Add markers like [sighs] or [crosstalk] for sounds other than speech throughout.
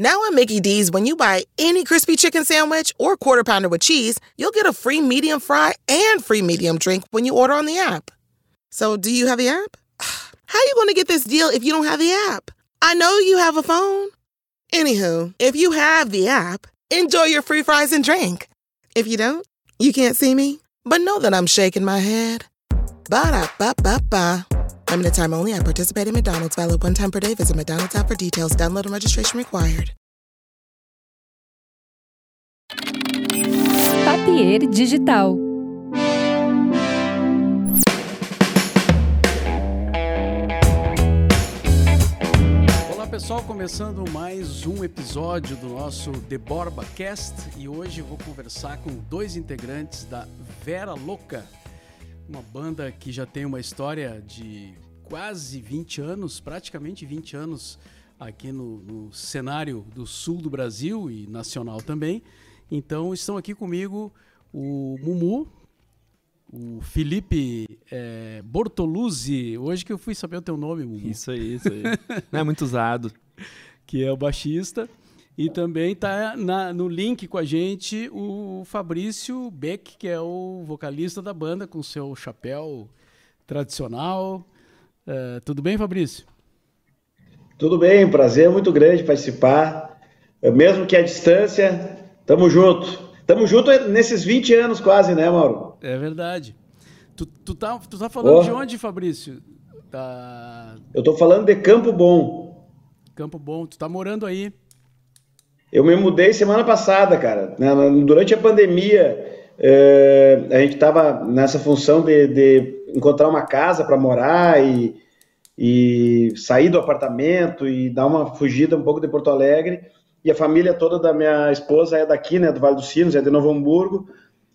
Now at Mickey D's, when you buy any crispy chicken sandwich or quarter pounder with cheese, you'll get a free medium fry and free medium drink when you order on the app. So, do you have the app? [sighs] How are you going to get this deal if you don't have the app? I know you have a phone. Anywho, if you have the app, enjoy your free fries and drink. If you don't, you can't see me, but know that I'm shaking my head. Ba da ba ba ba. Limited time only. I participate in McDonald's. Valid one time per day. Visit McDonald's app for details. Download and registration required. Papier Digital. Olá pessoal, começando mais um episódio do nosso The Borba Cast e hoje eu vou conversar com dois integrantes da Vera Louca, uma banda que já tem uma história de quase 20 anos, praticamente 20 anos aqui no, no cenário do sul do Brasil e nacional também. Então estão aqui comigo o Mumu, o Felipe é, Bortoluzzi, hoje que eu fui saber o teu nome, Mumu. Isso aí, isso aí. Não é muito usado. [laughs] Que é o baixista. E também tá na, no link com a gente o Fabrício Beck, que é o vocalista da banda, com seu chapéu tradicional. É, tudo bem, Fabrício? Tudo bem, um prazer muito grande participar. Mesmo que à distância, tamo junto. Tamo junto nesses 20 anos quase, né, Mauro? É verdade. Tu, tu, tá, tu tá falando oh. de onde, Fabrício? Tá... Eu tô falando de Campo Bom. Campo Bom. Tu tá morando aí? Eu me mudei semana passada, cara. Durante a pandemia, é, a gente tava nessa função de, de encontrar uma casa para morar e, e sair do apartamento e dar uma fugida um pouco de Porto Alegre. E a família toda da minha esposa é daqui, né, do Vale dos Sinos, é de Novo Hamburgo,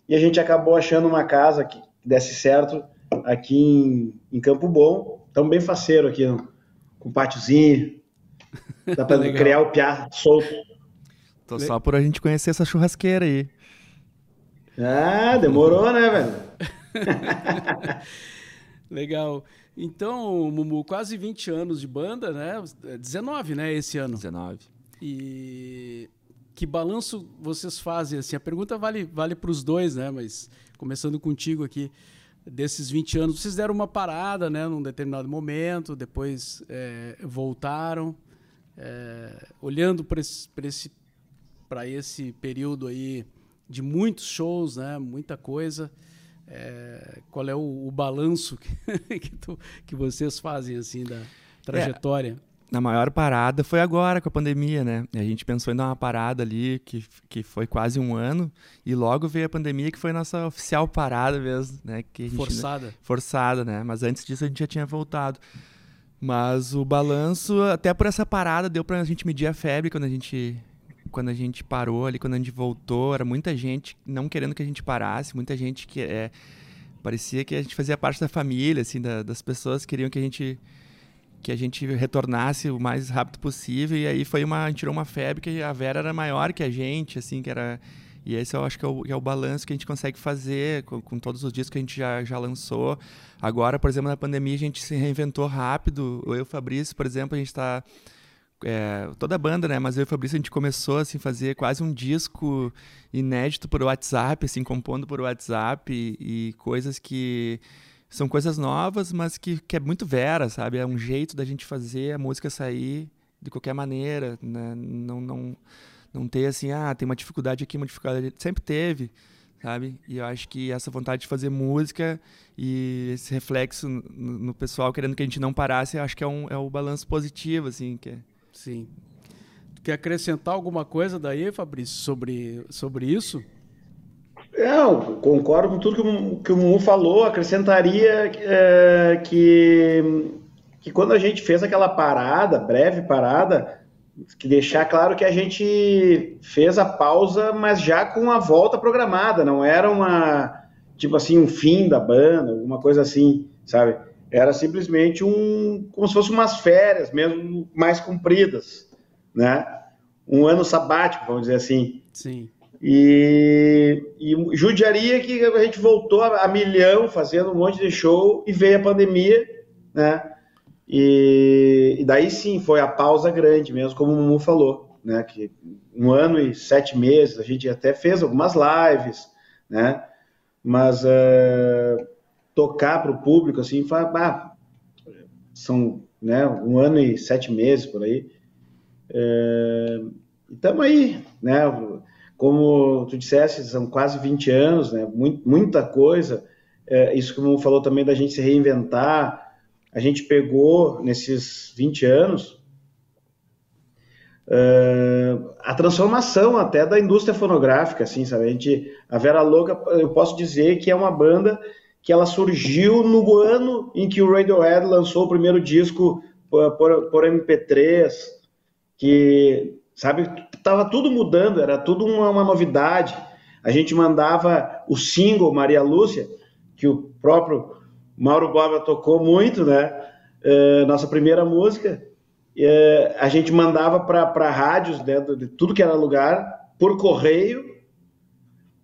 e a gente acabou achando uma casa que desse certo aqui em, em Campo Bom, estamos bem faceiro aqui, com um pátiozinho, [laughs] dá para criar o piá solto. Tô só por a gente conhecer essa churrasqueira aí. Ah, demorou, né, velho? [laughs] Legal. Então, Mumu, quase 20 anos de banda, né? 19, né, esse ano. 19. E que balanço vocês fazem? Assim, a pergunta vale, vale para os dois, né? Mas começando contigo aqui, desses 20 anos, vocês deram uma parada, né? Num determinado momento, depois é, voltaram. É, olhando para esse, esse, esse período aí de muitos shows, né? Muita coisa. É, qual é o, o balanço que, [laughs] que, tu, que, vocês fazem assim da trajetória? É na maior parada foi agora com a pandemia, né? A gente pensou em dar uma parada ali que, que foi quase um ano e logo veio a pandemia que foi nossa oficial parada mesmo, né? Que gente, forçada. Forçada, né? Mas antes disso a gente já tinha voltado. Mas o balanço, até por essa parada, deu pra gente medir a febre quando a gente quando a gente parou ali, quando a gente voltou, era muita gente não querendo que a gente parasse, muita gente que é parecia que a gente fazia parte da família, assim, da, das pessoas queriam que a gente que a gente retornasse o mais rápido possível. E aí foi uma, a gente tirou uma febre que a Vera era maior que a gente, assim, que era. E esse eu acho que é o, que é o balanço que a gente consegue fazer com, com, todos os discos que a gente já, já lançou. Agora, por exemplo, na pandemia a gente se reinventou rápido. Eu e o Fabrício, por exemplo, a gente está é, toda a banda, né? Mas eu e o Fabrício a gente começou assim fazer quase um disco inédito por WhatsApp, assim compondo por WhatsApp e, e coisas que são coisas novas, mas que, que é muito vera, sabe? É um jeito da gente fazer a música sair de qualquer maneira, né? Não, não, não ter assim, ah, tem uma dificuldade aqui, uma dificuldade. Sempre teve, sabe? E eu acho que essa vontade de fazer música e esse reflexo no, no pessoal querendo que a gente não parasse, acho que é, um, é o balanço positivo, assim, que é... Sim. quer acrescentar alguma coisa daí, Fabrício, sobre, sobre isso? Eu concordo com tudo que o, que o falou, acrescentaria é, que, que quando a gente fez aquela parada, breve parada, que deixar claro que a gente fez a pausa, mas já com a volta programada, não era uma, tipo assim, um fim da banda, alguma coisa assim, sabe? Era simplesmente um, como se fossem umas férias mesmo, mais compridas, né? Um ano sabático, vamos dizer assim. Sim. E, e judiaria que a gente voltou a, milhão fazendo um monte de show e veio a pandemia, né? E, e, daí sim foi a pausa grande mesmo, como o Mumu falou, né? Que um ano e sete meses, a gente até fez algumas lives, né? Mas uh, tocar para o público, assim, ah, são né, um ano e sete meses por aí. Uh, estamos aí, né? Como tu disseste, são quase 20 anos, né? Muita coisa. É, isso como falou também da gente se reinventar. A gente pegou nesses 20 anos uh, a transformação até da indústria fonográfica, assim, sabe? A, gente, a Vera Louca, eu posso dizer que é uma banda que ela surgiu no ano em que o Radiohead lançou o primeiro disco por, por, por MP3, que sabe? Tava tudo mudando, era tudo uma, uma, novidade. A gente mandava o single Maria Lúcia, que o próprio Mauro Boba tocou muito, né? É, nossa primeira música. É, a gente mandava para rádios né, de tudo que era lugar, por correio,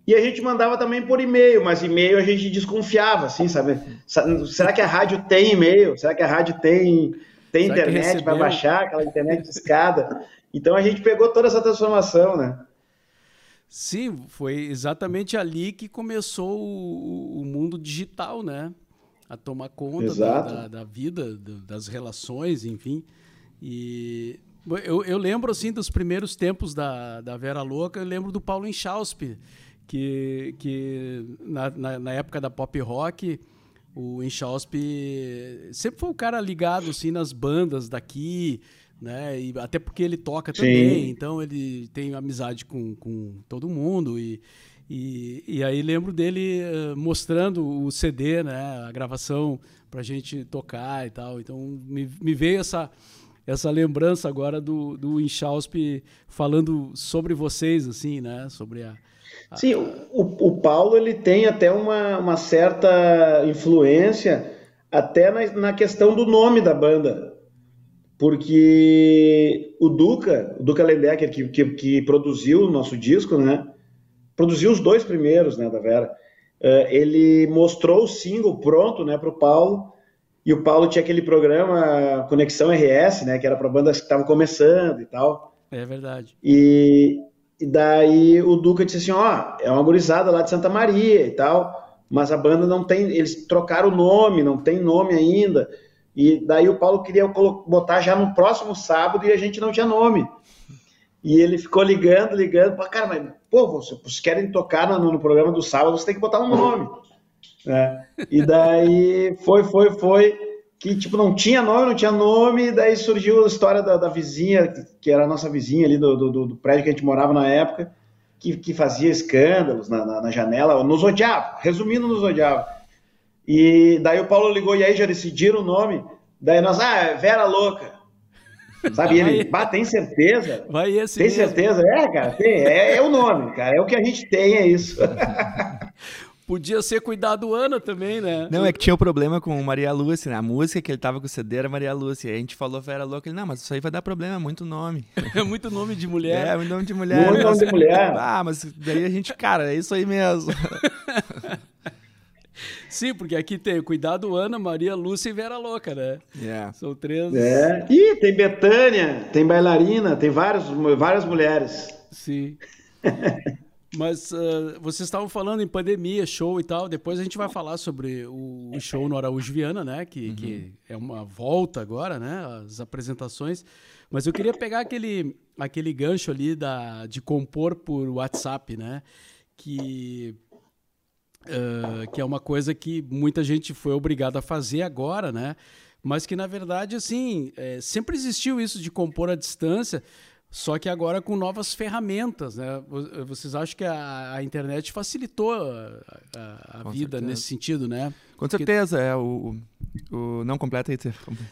e a gente mandava também por e-mail, mas e-mail a gente desconfiava, assim, sabe? Será que a rádio tem e-mail? Será que a rádio tem, tem internet para baixar aquela internet de escada? Então a gente pegou toda essa transformação, né? Sim, foi exatamente ali que começou o, o mundo digital, né? A tomar conta da, da, da, vida, das relações, enfim. E eu, eu, lembro, assim, dos primeiros tempos da, da Vera Louca, eu lembro do Paulo Inchauspe, que, que na, na, na época da pop rock, o Inchauspe sempre foi um cara ligado, assim, nas bandas daqui, né? E até porque ele toca também, Sim. então ele tem amizade com, com todo mundo e, e, e aí lembro dele uh, mostrando o CD, né? A gravação pra gente tocar e tal. Então me, me veio essa essa lembrança agora do, do Inchausp falando sobre vocês, assim, né? Sobre a... Sim, o, o Paulo ele tem até uma, uma certa influência até na, na questão do nome da banda porque o Duca, o Duca Lendecker, que, que, que, produziu o nosso disco, né? Produziu os dois primeiros, né, da Vera. Uh, ele mostrou o single pronto, né, para o Paulo. E o Paulo tinha aquele programa Conexão RS, né, que era para bandas que estavam começando e tal. É verdade. E, e daí o Duca disse assim, ó, é uma gurizada lá de Santa Maria e tal, mas a banda não tem, eles trocaram o nome, não tem nome ainda. E daí o Paulo queria botar já no próximo sábado e a gente não tinha nome. E ele ficou ligando, ligando, para cara, mas pô, vocês querem tocar no, no, programa do sábado, você tem que botar um nome. É. E daí foi, foi, foi, que tipo, não tinha nome, não tinha nome, e daí surgiu a história da, da vizinha, que era a nossa vizinha ali do, do, do, prédio que a gente morava na época, que, que fazia escândalos na, na, na janela, nos odiava, resumindo, nos odiava. E daí o Paulo ligou, e aí já decidiram o nome. Daí nós, ah, é Vera Louca. Sabe, ele, bah, tem certeza? Vai esse Tem mesmo. certeza? É, cara, tem, é, é, o nome, cara, é o que a gente tem, é isso. [laughs] Podia ser Cuidado Ana também, né? Não, é que tinha o um problema com Maria Lúcia, né? A música que ele tava com o CD era Maria Lúcia. E a gente falou Vera Louca, ele, não, mas isso aí vai dar problema, é muito nome. [laughs] É muito nome de mulher. É, muito nome de mulher. Muito nome de mulher. [laughs] Ah, mas daí a gente, cara, é isso aí mesmo. [laughs] Sim, porque aqui tem Cuidado Ana, Maria Lúcia e Vera Louca, né? Yeah. São três. É. Ih, tem Betânia, tem bailarina, tem várias, várias mulheres. Sim. Mas uh, vocês estavam falando em pandemia, show e tal. Depois a gente vai falar sobre o, o show no Araújo Viana, né? Que, uhum. que, é uma volta agora, né? As apresentações. Mas eu queria pegar aquele, aquele gancho ali da, de compor por WhatsApp, né? Que Uh, que é uma coisa que muita gente foi obrigada a fazer agora, né? Mas que, na verdade, assim, é, sempre existiu isso de compor à distância, só que agora com novas ferramentas, né? Vocês acham que a, a internet facilitou a, a, a vida certeza. nesse sentido, né? Com certeza, é o, o não completa aí.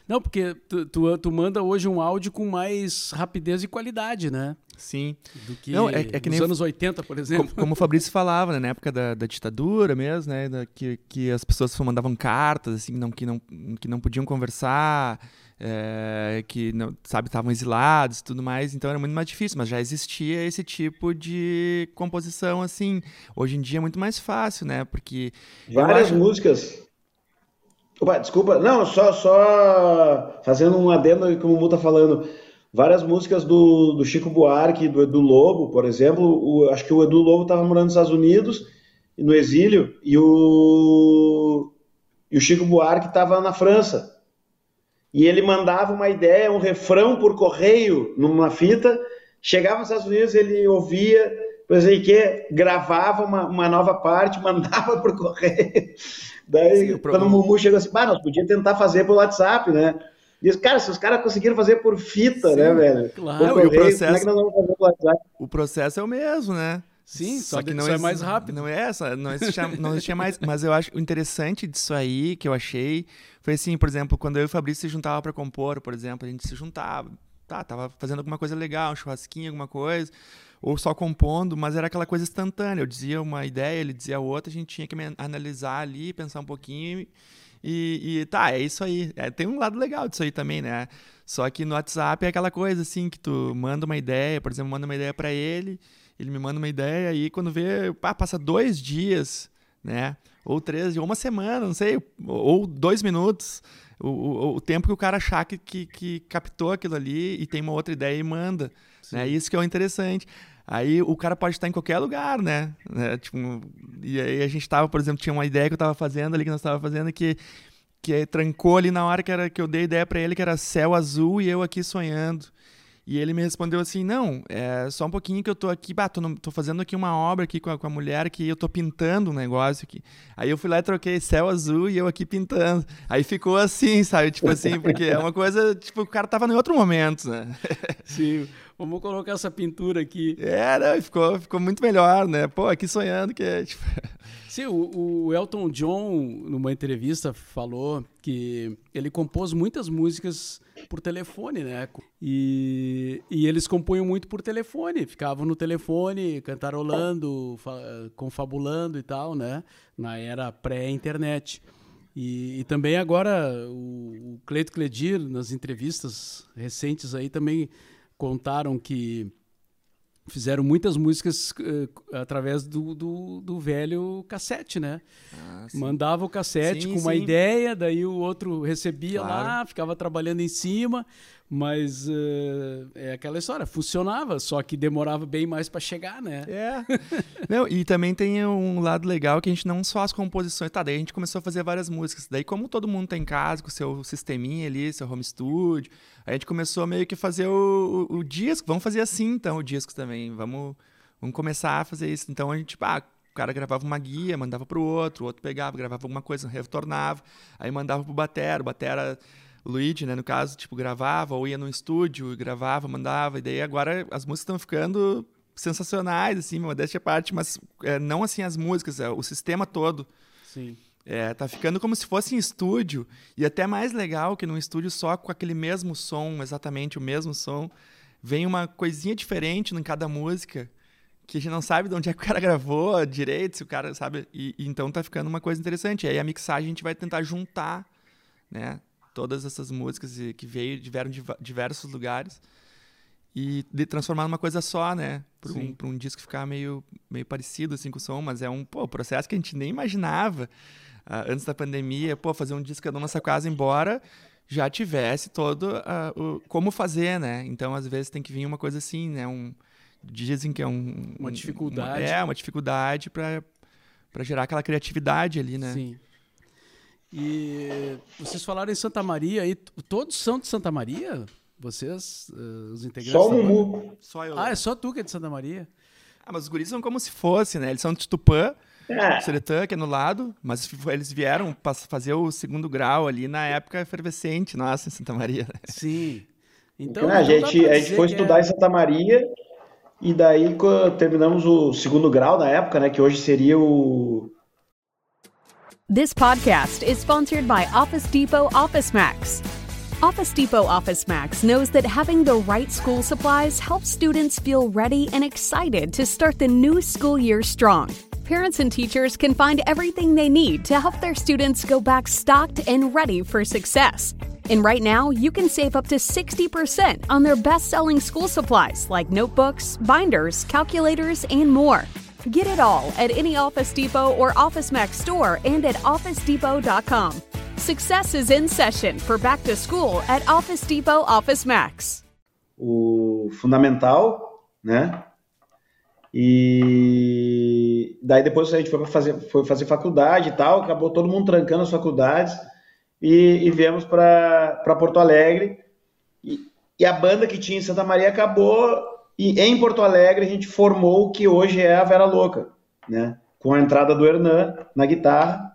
Não, porque tu, tu, tu, manda hoje um áudio com mais rapidez e qualidade, né? Sim. Do que, não, é, é que nos nem anos 80, por exemplo. Como, como o Fabrício falava, né, na época da, da ditadura mesmo, né? Da, que, que as pessoas mandavam cartas, assim, não, que, não, que não podiam conversar é, que não, sabe estavam exilados e tudo mais, então era muito mais difícil, mas já existia esse tipo de composição assim. Hoje em dia é muito mais fácil, né? Porque várias acho... músicas. Opa, desculpa, não, só só fazendo um adendo como o Mu tá falando. várias músicas do, do Chico Buarque, do Edu Lobo, por exemplo. O, acho que o Edu Lobo estava morando nos Estados Unidos, no exílio, e o, e o Chico Buarque estava na França. E ele mandava uma ideia, um refrão por correio numa fita, chegava nos Estados Unidos, ele ouvia, depois aí que gravava uma, uma nova parte, [laughs] mandava por correio. Daí, Sim, quando o Mumu chegou assim, bah, nós podíamos tentar fazer pelo WhatsApp, né? Diz, cara, se os caras conseguiram fazer por fita, Sim, né, velho? Claro, correio, e o processo, como é que nós vamos fazer pelo WhatsApp? O processo é o mesmo, né? Sim, só, só que não é mais rápido. Não é essa, não existia, não existia mais. Mas eu acho o interessante disso aí que eu achei foi assim, por exemplo, quando eu e o Fabrício se juntava para compor, por exemplo, a gente se juntava, tá, tava fazendo alguma coisa legal, um churrasquinho, alguma coisa, ou só compondo, mas era aquela coisa instantânea. Eu dizia uma ideia, ele dizia outra, a gente tinha que analisar ali, pensar um pouquinho e, e tá, é isso aí. É, tem um lado legal disso aí também, né? Só que no WhatsApp é aquela coisa assim que tu manda uma ideia, por exemplo, manda uma ideia para ele, ele me manda uma ideia e quando vê, pá, passa dois dias, né? Ou três, ou uma semana, não sei, ou dois minutos. O, o, o tempo que o cara achar que, que, que, captou aquilo ali e tem uma outra ideia e manda. Né? Isso que é o interessante. Aí o cara pode estar em qualquer lugar, né? né? Tipo, e aí a gente tava, por exemplo, tinha uma ideia que eu tava fazendo ali, que nós tava fazendo, que, que trancou ali na hora que, era, que eu dei ideia para ele, que era céu azul e eu aqui sonhando. E ele me respondeu assim: não, é só um pouquinho que eu tô aqui, bah, tô, no, tô fazendo aqui uma obra aqui com a, com a mulher que eu tô pintando um negócio aqui. Aí eu fui lá e troquei céu azul e eu aqui pintando. Aí ficou assim, sabe? Tipo assim, porque é uma coisa, tipo, o cara tava em outro momento, né? [laughs] Sim. Vamos colocar essa pintura aqui. É, não, ficou, ficou muito melhor, né? Pô, aqui sonhando que é. Tipo... Sim, o, o, Elton John, numa entrevista, falou que ele compôs muitas músicas por telefone, né? E, e eles compunham muito por telefone, ficavam no telefone cantarolando, confabulando e tal, né? Na era pré-internet. E, e, também agora o, o Cleito Cledir, nas entrevistas recentes aí, também contaram que fizeram muitas músicas uh, através do, do, do, velho cassete, né? Ah, Mandava o cassete sim, com uma sim. ideia, daí o outro recebia claro. lá, ficava trabalhando em cima. Mas uh, é aquela história, funcionava, só que demorava bem mais para chegar, né? É. [laughs] não, e também tem um lado legal que a gente não só as composições. Tá, daí a gente começou a fazer várias músicas. Daí, como todo mundo tá em casa com o seu sisteminha ali, seu home studio, a gente começou meio que fazer o, o, o disco. Vamos fazer assim, então, o disco também. Vamos, vamos começar a fazer isso. Então a gente, ah, o cara gravava uma guia, mandava pro outro, o outro pegava, gravava alguma coisa, retornava, aí mandava pro batera, o batera o Luigi, né, no caso, tipo, gravava ou ia no estúdio, gravava, mandava, e daí agora as músicas estão ficando sensacionais, assim, modéstia à parte, mas é, não assim as músicas, é, o sistema todo. Sim. É, tá ficando como se fosse em estúdio, e até mais legal que num estúdio só com aquele mesmo som, exatamente o mesmo som, vem uma coisinha diferente em cada música, que a gente não sabe de onde é que o cara gravou direito, se o cara sabe, e, e então tá ficando uma coisa interessante. E aí a mixagem a gente vai tentar juntar, né, todas essas músicas que veio, de diversos lugares e de transformar numa coisa só, né? Para um, um disco ficar meio, meio parecido assim com o som, mas é um pô, processo que a gente nem imaginava uh, antes da pandemia, pô, fazer um disco da nossa casa embora já tivesse todo uh, o como fazer, né? Então às vezes tem que vir uma coisa assim, né? Um dizem que é um uma dificuldade. É uma dificuldade para para gerar aquela criatividade ali, né? Sim. E vocês falaram em Santa Maria, e todos são de Santa Maria? Vocês, uh, os integrantes? Só o Mumu. Só eu. Ah, é só tu que é de Santa Maria? Ah, mas os guris são como se fosse, né? Eles são de Tupã, é. Seretã, que é no lado, mas eles vieram para fazer o segundo grau ali na época efervescente, nossa, em Santa Maria. Sim. Então, então a, gente, a gente foi estudar é... em Santa Maria e daí terminamos o segundo grau na época, né? Que hoje seria o This podcast is sponsored by Office Depot Office Max. Office Depot Office Max knows that having the right school supplies helps students feel ready and excited to start the new school year strong. Parents and teachers can find everything they need to help their students go back stocked and ready for success. And right now, you can save up to 60% on their best selling school supplies like notebooks, binders, calculators, and more. Get it all at any Office Depot or Office Max store and at OfficeDepot.com. Success is in session for back to school at Office Depot Office Max. o fundamental, né? E daí depois a gente foi fazer, foi fazer faculdade e tal, acabou todo mundo trancando as faculdades e, e viemos para Porto Alegre. E, e, a banda que tinha em Santa Maria acabou e em Porto Alegre a gente formou o que hoje é a Vera Louca, né? Com a entrada do Hernan na guitarra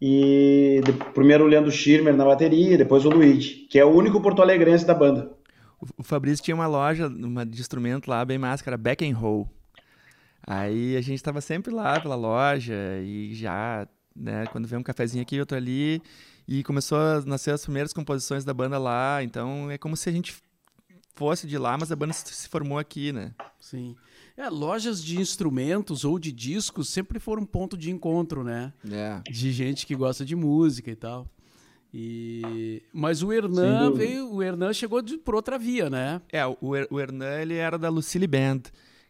e primeiro o Leandro Schirmer na bateria, depois o Luigi, que é o único porto-alegrense da banda. O Fabrício tinha uma loja uma de instrumento lá bem máscara, Back and Roll. Aí a gente estava sempre lá pela loja e já, né, quando veio um cafezinho aqui, outro ali, e começou a nascer as primeiras composições da banda lá, então é como se a gente fosse de lá, mas a banda se formou aqui, né? Sim. É, lojas de instrumentos ou de discos sempre foram um ponto de encontro, né? É. De gente que gosta de música e tal. E... Mas o Hernan veio, o Hernan chegou de, por outra via, né? É, o, o Hernan ele era da Lucille Band,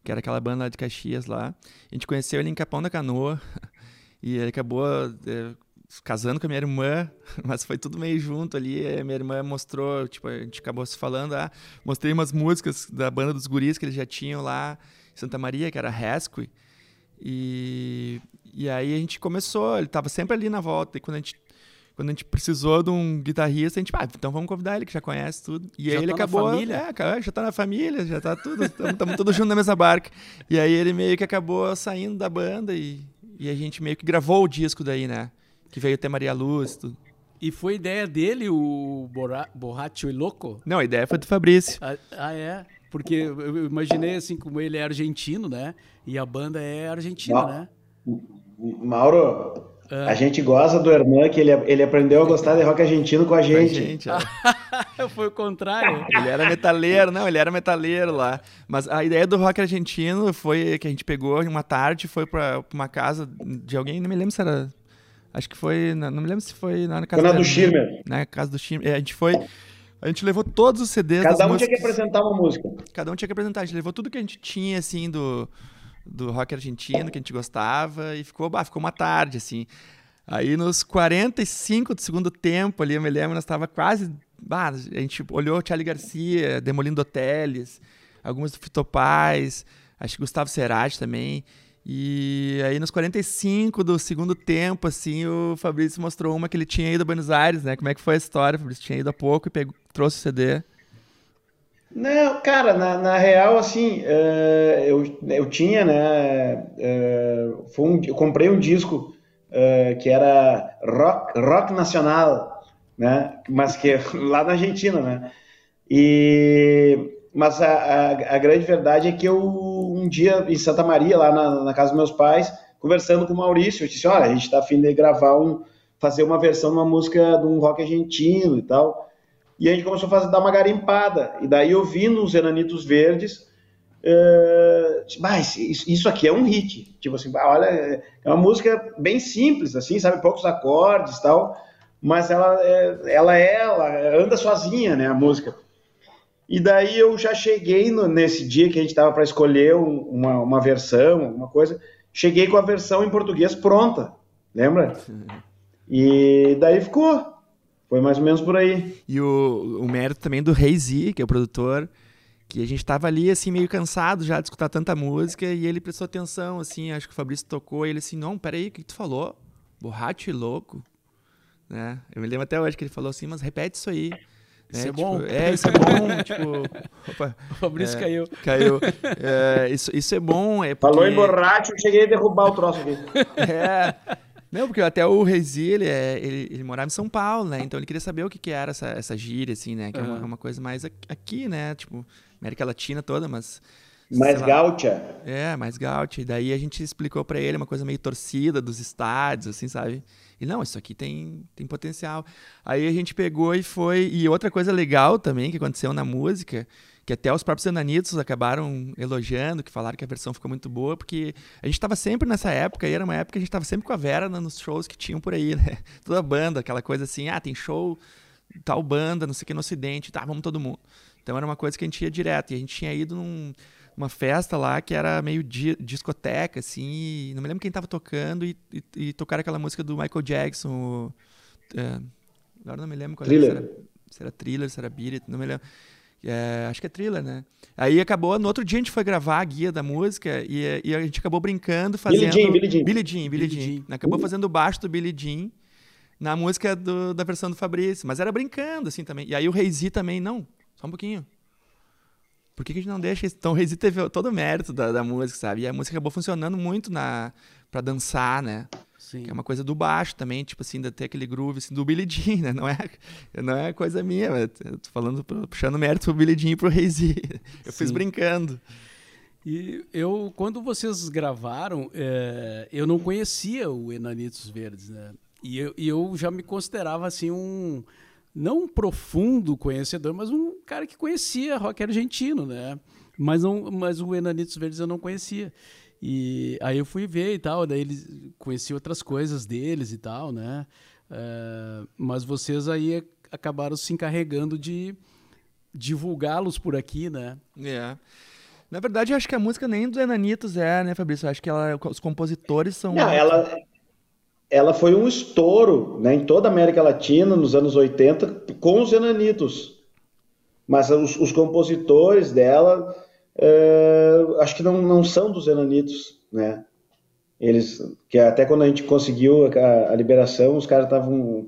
que era aquela banda lá de Caxias lá. A gente conheceu ele em Capão da Canoa [laughs] e ele acabou é, casando com a minha irmã, [laughs] mas foi tudo meio junto ali. A minha irmã mostrou, tipo, a gente acabou se falando, ah, mostrei umas músicas da banda dos guris que eles já tinham lá em Santa Maria, que era Rescue. E, e aí a gente começou, ele estava sempre ali na volta. E quando a gente quando a gente precisou de um guitarrista, a gente, ah, então vamos convidar ele, que já conhece tudo. E já aí ele tá acabou. família? É, já tá na família, já tá tudo, estamos todos juntos na mesma barca. E aí ele meio que acabou saindo da banda e, e a gente meio que gravou o disco daí, né? Que veio até Maria Luz tudo. E foi ideia dele, o Borracho e Louco? Não, a ideia foi do Fabrício. Ah, ah, é? Porque eu imaginei assim, como ele é argentino, né? E a banda é argentina, Não. né? Mauro, a gente gosta do Hernan, que ele, ele aprendeu a gostar de rock argentino com a gente. Com a gente é. [laughs] Foi o contrário. Ele era metaleiro, não, ele era metaleiro lá. Mas a ideia do rock argentino foi que a gente pegou uma tarde, foi pra uma casa de alguém, não me lembro se era. Acho que foi. Não me lembro se foi na casa Foi na do Schirmer. Na casa do Schirmer. A gente foi. A gente levou todos os CDs. Cada um músicas, tinha que apresentar uma música. Cada um tinha que apresentar. A gente levou tudo que a gente tinha, assim, do, do rock argentino, que a gente gostava, e ficou, bah, ficou uma tarde, assim. Aí nos 45 do segundo tempo ali, eu me lembro, nós estava quase. Bah, a gente olhou Charlie Garcia, Demolindo Hotéis, algumas do Fitopaz, acho que Gustavo Cerati também. E aí nos 45 do segundo tempo, assim, o Fabrício mostrou uma que ele tinha ido a Buenos Aires, né? Como é que foi a história? O Fabrício tinha ido há pouco e pegou, trouxe o CD. Não, cara, na, na real, assim, uh, eu, eu tinha, né? Uh, foi um, eu comprei um disco uh, que era rock, rock nacional, né? Mas que [laughs] lá na Argentina, né? E mas a, a, a, grande verdade é que eu um dia em Santa Maria lá na, na casa dos meus pais conversando com o Maurício, eu disse, olha, a gente está afim de gravar um, fazer uma versão de uma música de um rock argentino e tal. E a gente começou a fazer, dar uma garimpada. E daí eu vi nos Enanitos Verdes, uh, mas isso aqui é um hit. Tipo assim, olha, é uma música bem simples, assim, sabe, poucos acordes tal, mas ela é, ela é, ela anda sozinha, né, a música. E daí eu já cheguei no, nesse dia que a gente estava para escolher um, uma, uma versão, alguma coisa, cheguei com a versão em português pronta, lembra? E daí ficou. Foi mais ou menos por aí. E o, o mérito também do Rei Z, que é o produtor, que a gente tava ali, assim, meio cansado já de escutar tanta música, e ele prestou atenção, assim, acho que o Fabrício tocou, e ele assim, não, peraí, o que tu falou? Borracho e louco? Né? Eu me lembro até hoje que ele falou assim, mas repete isso aí. Isso é, é bom. Tipo, é, isso é [laughs] bom. tipo, opa, [laughs] o Fabrício é, caiu. Caiu. [laughs] É, isso, isso é bom. É porque... Falou em borracho, eu cheguei a derrubar o troço aqui. É. Não, porque até o Rezi, ele, é, ele, ele, morava em São Paulo, né? Então ele queria saber o que, que era essa, essa gíria, assim, né? Que uhum. é uma, uma, coisa mais aqui, né? Tipo, América Latina toda, mas... Mais gaúcha. É, mais gaúcha. E daí a gente explicou para ele uma coisa meio torcida dos estádios, assim, sabe? E não, isso aqui tem, tem potencial. Aí a gente pegou e foi. E outra coisa legal também que aconteceu na música, que até os próprios Ananitos acabaram elogiando, que falaram que a versão ficou muito boa, porque a gente estava sempre nessa época, e era uma época que a gente estava sempre com a Vera nos shows que tinham por aí, né? [laughs] Toda banda, aquela coisa assim, ah, tem show, tal banda, não sei o que no Ocidente, tá, vamos todo mundo. Então era uma coisa que a gente ia direto, e a gente tinha ido num uma festa lá que era meio di discoteca, assim, não me lembro quem tava tocando, e, e, e tocaram aquela música do Michael Jackson, o, é, agora não me lembro qual thriller. era, se era, se era Thriller, se era Beat não me lembro. É, acho que é thriller, né? Aí acabou, no outro dia a gente foi gravar a guia da música e, e a gente acabou brincando, fazendo. Billy Jean, Billy Jean. Billy Jean, Billy Jean. Jean. Acabou fazendo o baixo do Billy Jean na música do- da versão do Fabrício. Mas era brincando, assim, também. E aí o Reizi também, não, só um pouquinho. Por que, que a gente não deixa isso? Então o Reizi teve todo o mérito da, da música, sabe? E a música acabou funcionando muito na pra dançar, né? Sim. Que é uma coisa do baixo também, tipo assim, de ter aquele groove assim, do Billy Jean, né? Não é, não é coisa minha, mas eu tô falando, puxando mérito pro Billy Jean e pro Reizi. Eu fiz Sim. brincando. E eu, quando vocês gravaram, é, eu não conhecia o Enanitos Verdes, né? E eu, e eu já me considerava assim um não um profundo conhecedor, mas um cara que conhecia rock argentino, né? Mas não, mas o Enanitos Verdes eu não conhecia. E aí eu fui ver e tal, daí eles conheci outras coisas deles e tal, né? É, mas vocês aí acabaram se encarregando de divulgá-los por aqui, né? É. Na verdade, eu acho que a música nem do Enanitos é, né, Fabrício? Eu acho que ela, os compositores são. Não, ela, ela foi um estouro né, em toda a América Latina nos anos 80 com os Enanitos. Mas os, os compositores dela, eh, acho que não, não são dos Enanitos, né? Eles, que até quando a gente conseguiu a, a liberação, os caras estavam,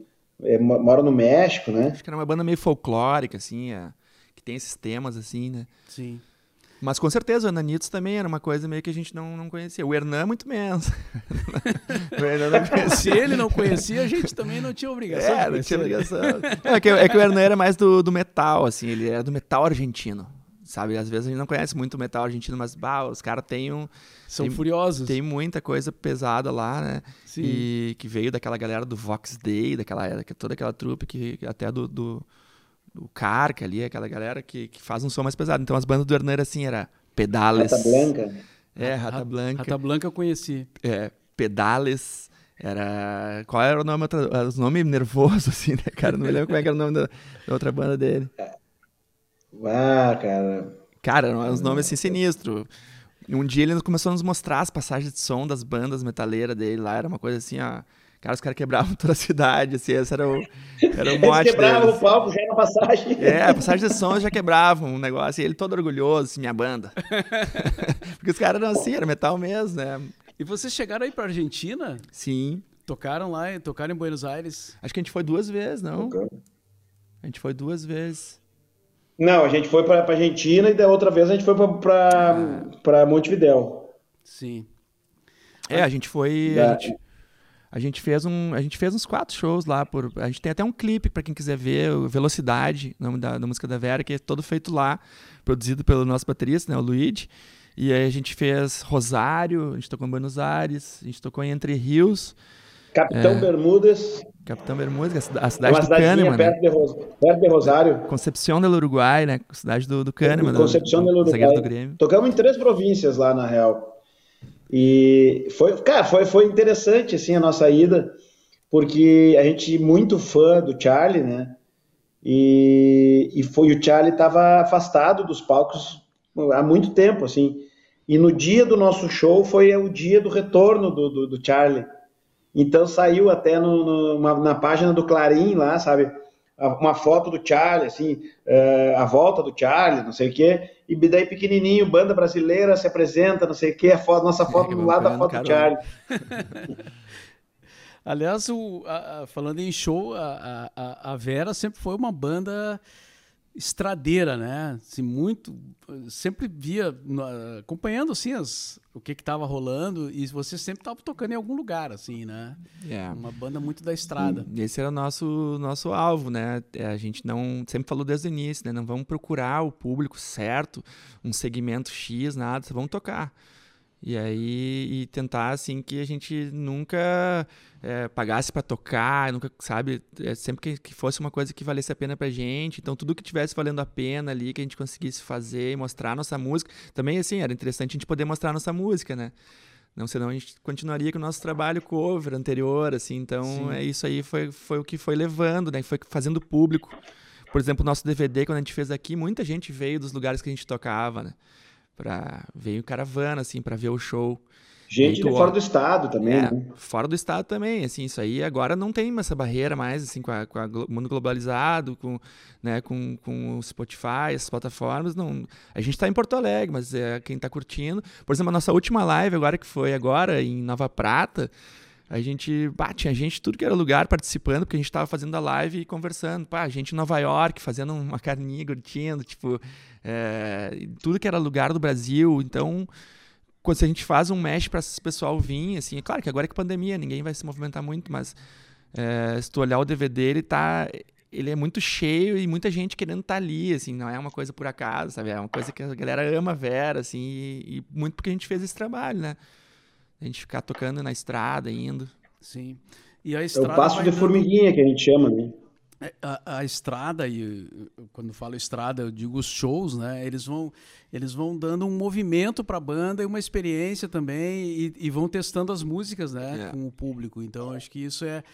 mo- moram no México, né? Acho que era uma banda meio folclórica, assim, é, que tem esses temas, assim, né? Sim. Mas com certeza o Enanitos também era uma coisa meio que a gente não, não conhecia. O Hernan, muito menos. [laughs] Se ele não conhecia, a gente também não tinha obrigação. É, não tinha obrigação. É, que, é que o Hernan era mais do, do metal, assim, ele era do metal argentino. Sabe? Às vezes a gente não conhece muito o metal argentino, mas bah, os caras têm um, São Tem- furiosos. tem muita coisa pesada lá, né? Sim. E que veio daquela galera do Vox Day, daquela era, que toda aquela trupe que até do, do, do Carca ali, aquela galera que, que faz um som mais pesado. Então as bandas do Hernan era assim, era Pedales. Rata Blanca. É, Rata Blanca. Rata Blanca eu conheci. É, Pedales. Era. Qual era o nome? outra- Os nomes nervosos, [laughs] assim, né, cara? Não me lembro como é que era o nome da, da outra banda dele. Ah, cara. Cara, eram uns nomes assim sinistros. Um dia ele começou a nos mostrar as passagens de som das bandas metaleiras dele lá. Era uma coisa assim, ó. Cara, os caras quebravam [laughs] toda a cidade, assim, esse era o, era o Eles mote quebravam deles. o palco já na passagem. É, a passagem de som já quebravam um negócio. E ele todo orgulhoso, assim, minha banda. [laughs] Porque os caras eram assim, era metal mesmo, né? E vocês chegaram aí pra Argentina? Sim. Tocaram lá, tocaram em Buenos Aires. Acho que a gente foi duas vezes, não? A gente foi duas vezes. Não, a gente foi para a Argentina e da outra vez a gente foi para Montevidéu. Sim. É, a gente foi. Da- A gente, a gente fez um, a gente fez uns quatro shows lá por, a gente tem até um clipe pra quem quiser ver, o Velocidade, nome da, da música da Vera, que é todo feito lá, produzido pelo nosso baterista, né, o Luigi. E aí a gente fez Rosário, a gente tocou em Buenos Aires, a gente tocou em Entre Rios, Capitão É. Bermudas, Capitão a cida- a é cidade uma do Kahneman, né? perto, de Ros- perto de Rosário. Concepción del Uruguai, né? Cidade do, do Kahneman, Concepción do, del do Uruguai. Grêmio. Tocamos em três províncias lá, na real. E foi, cara, foi, foi interessante, assim, a nossa ida, porque a gente muito fã do Charlie, né? E, e foi o Charlie estava afastado dos palcos há muito tempo, assim. E no dia do nosso show foi o dia do retorno do, do, do Charlie. Então saiu até no, no- uma- na página do Clarim lá, sabe? A- Uma foto do Charlie, assim, eh, a volta do Charlie, não sei o quê. E daí pequenininho, banda brasileira se apresenta, não sei o quê, a foto, nossa [laughs] foto que do lado da foto do caramba. Charlie. [laughs] Aliás, o- a- a- falando em show, a, a- a Vera sempre foi uma banda estradeira, né? Assim, muito, sempre via acompanhando assim as, o que estava rolando e você sempre estava tocando em algum lugar, assim, né? É. Uma banda muito da estrada. Esse era o nosso, nosso alvo, né? É, A gente não sempre falou desde o início, né? Não vamos procurar o público certo, um segmento X, nada, vamos tocar. E aí e tentar assim que a gente nunca é, pagasse para tocar, nunca, sabe, é, sempre que, que fosse uma coisa que valesse a pena pra gente. Então tudo que tivesse valendo a pena ali, que a gente conseguisse fazer, e mostrar nossa música. Também assim, era interessante a gente poder mostrar nossa música, né? Não, senão a gente continuaria com o nosso trabalho cover anterior, assim. Então, Sim. é isso aí foi, foi o que foi levando, né? Foi fazendo público. Por exemplo, o nosso DVD, quando a gente fez aqui, muita gente veio dos lugares que a gente tocava, né? Pra, veio caravana, assim, pra ver o show. Gente de fora do estado também, é, né? Fora do estado também, assim, isso aí agora não tem essa barreira mais, assim, com, o mundo globalizado, com, né, com, com o Spotify, essas plataformas, não... A gente está em Porto Alegre, mas é quem está curtindo. Por exemplo, a nossa última live agora, que foi agora em Nova Prata, a gente, pá, tinha gente tudo que era lugar participando, porque a gente estava fazendo a live e conversando. Pá, gente em Nova York fazendo uma carninha, curtindo, tipo, é, tudo que era lugar do Brasil. Então, quando a gente faz um mesh para esse pessoal vir, assim, é claro que agora é que pandemia, ninguém vai se movimentar muito, mas é, se tu olhar o DVD, ele tá ele é muito cheio e muita gente querendo estar tá ali, assim, não é uma coisa por acaso, sabe? É uma coisa que a galera ama a Vera, assim, e, e muito porque a gente fez esse trabalho, né? A gente ficar tocando na estrada, indo. Sim. E a estrada é o passo de dando... formiguinha que a gente chama, né? É, a, a, estrada, e quando falo estrada, eu digo os shows, né? Eles vão, eles vão dando um movimento para a banda e uma experiência também, e, e vão testando as músicas, né? É. Com o público. Então, acho que isso é,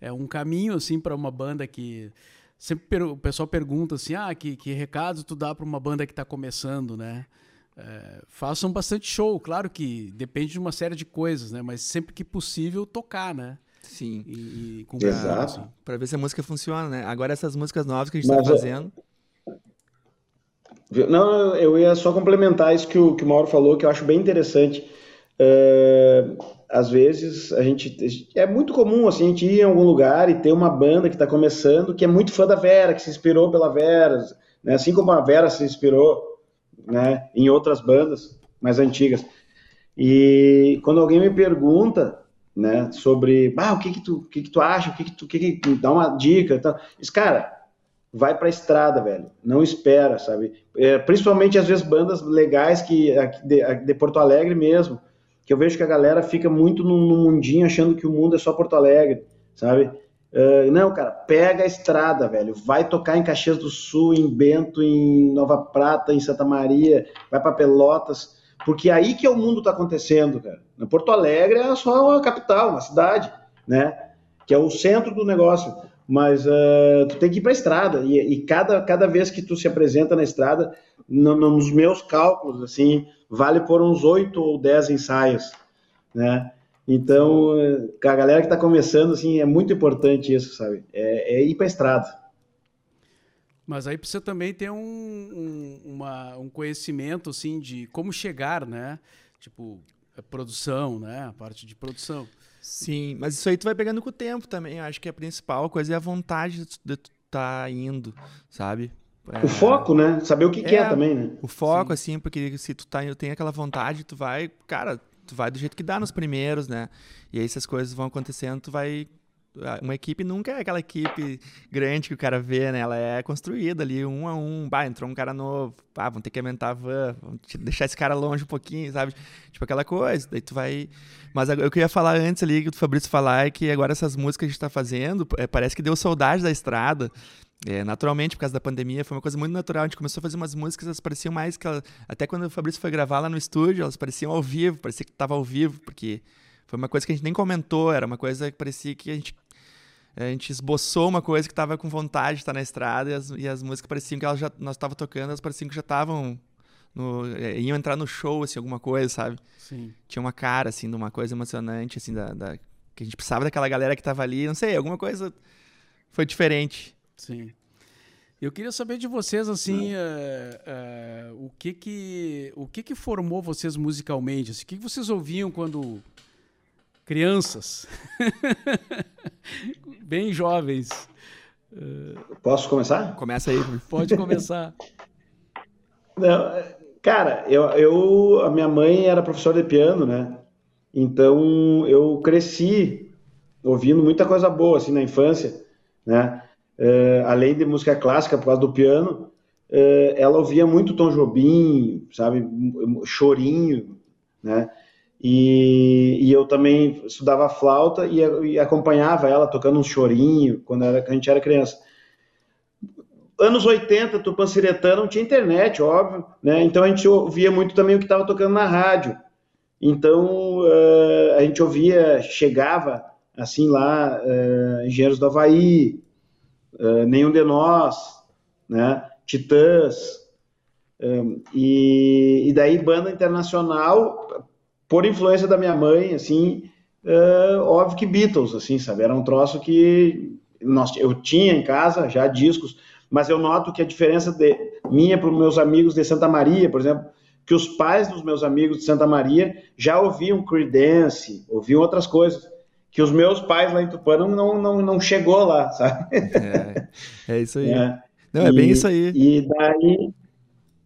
é um caminho, assim, para uma banda que. Sempre o pessoal pergunta assim: ah, que, que recado tu dá para uma banda que está começando, né? É, façam bastante show, claro que depende de uma série de coisas, né? Mas sempre que possível tocar, né? Sim. E, e com Exato. Assim. Para ver se a música funciona, né? Agora essas músicas novas que a gente está fazendo. Não, eu ia só complementar isso que o, que o Mauro falou, que eu acho bem interessante. Uh, às vezes a gente é muito comum assim, a gente ir em algum lugar e ter uma banda que está começando que é muito fã da Vera, que se inspirou pela Vera, né? assim como a Vera se inspirou né, em outras bandas mais antigas. E quando alguém me pergunta né, sobre ah, o que que tu, o que que tu acha, o que que tu, o que que dá uma dica, então, diz, cara, vai para a estrada, velho, não espera, sabe? É, principalmente às vezes bandas legais que de, de, Porto Alegre mesmo, que eu vejo que a galera fica muito no, no mundinho achando que o mundo é só Porto Alegre, sabe? Uh, não, cara, pega a estrada, velho. Vai tocar em Caxias do Sul, em Bento, em Nova Prata, em Santa Maria, vai para Pelotas, porque é aí que o mundo está acontecendo, cara. Porto Alegre é só uma capital, uma cidade, né? Que é o centro do negócio. Mas uh, tu tem que ir para a estrada e, e, cada, cada vez que tu se apresenta na estrada, no, nos meus cálculos, assim, vale por uns oito ou dez ensaios, né? Então, a galera que está começando, assim, é muito importante isso, sabe? É, é ir para a estrada. Mas aí precisa também ter um, um, uma, um conhecimento, assim, de como chegar, né? Tipo, a produção, né? A parte de produção. Sim, mas isso aí tu vai pegando com o tempo também. Eu acho que a principal coisa é a vontade de tu estar tá indo, sabe? É... O foco, né? Saber o que, é, que é também, né? O foco, Sim. assim, porque se tu tá, tem aquela vontade, tu vai, cara, tu vai do jeito que dá nos primeiros, né? E aí, se as coisas vão acontecendo, tu vai. Uma equipe nunca é aquela equipe grande que o cara vê, né? Ela é construída ali, um a um. Bah, entrou um cara novo. Ah, vamos ter que aumentar a van, deixar esse cara longe um pouquinho, sabe? Tipo aquela coisa. Daí tu vai. Mas eu queria falar antes ali, que o Fabrício falar, é que agora essas músicas que a gente tá fazendo, é, parece que deu saudade da estrada. É, naturalmente, por causa da pandemia, foi uma coisa muito natural. A gente começou a fazer umas músicas, elas pareciam mais que. Ela, até quando o Fabrício foi gravar lá no estúdio, elas pareciam ao vivo, parecia que estava ao vivo, porque foi uma coisa que a gente nem comentou, era uma coisa que parecia que a gente. A gente esboçou uma coisa que estava com vontade de estar na estrada e as, e as músicas pareciam que elas já, nós estávamos tocando, elas pareciam que já estavam no, é, iam entrar no show, assim, alguma coisa, sabe? Sim. Tinha uma cara, assim, de uma coisa emocionante, assim, da, da, que a gente precisava daquela galera que estava ali, não sei, alguma coisa foi diferente. Sim. Eu queria saber de vocês assim, é, é, o que que o que que formou vocês musicalmente? Assim, o que, que vocês ouviam quando crianças, [laughs] bem jovens? Posso começar? Começa aí. Pode começar. [laughs] Não, cara, eu, eu a minha mãe era professora de piano, né? Então eu cresci ouvindo muita coisa boa assim na infância, né? Uh, além de música clássica por causa do piano, uh, ela ouvia muito Tom Jobim, sabe, chorinho, né? E, e, eu também estudava flauta e, e, acompanhava ela tocando um chorinho quando era, a gente era criança. Anos 80, Tupanciretã não tinha internet, óbvio, né? Então a gente ouvia muito também o que estava tocando na rádio. Então uh, a gente ouvia, chegava assim lá, uh, Engenheiros do Havaí, uh, Nenhum de Nós, né? Titãs, um, e, e, daí banda internacional, por influência da minha mãe, assim, uh, óbvio que Beatles, assim, sabe? Era um troço que nós, eu tinha em casa já discos, mas eu noto que a diferença de minha para os meus amigos de Santa Maria, por exemplo, que os pais dos meus amigos de Santa Maria já ouviam Creedence, ouviam outras coisas, que os meus pais lá em Tupã não, não, não chegou lá, [laughs] sabe? É, é isso aí. É. Não, é e, bem isso aí. E daí,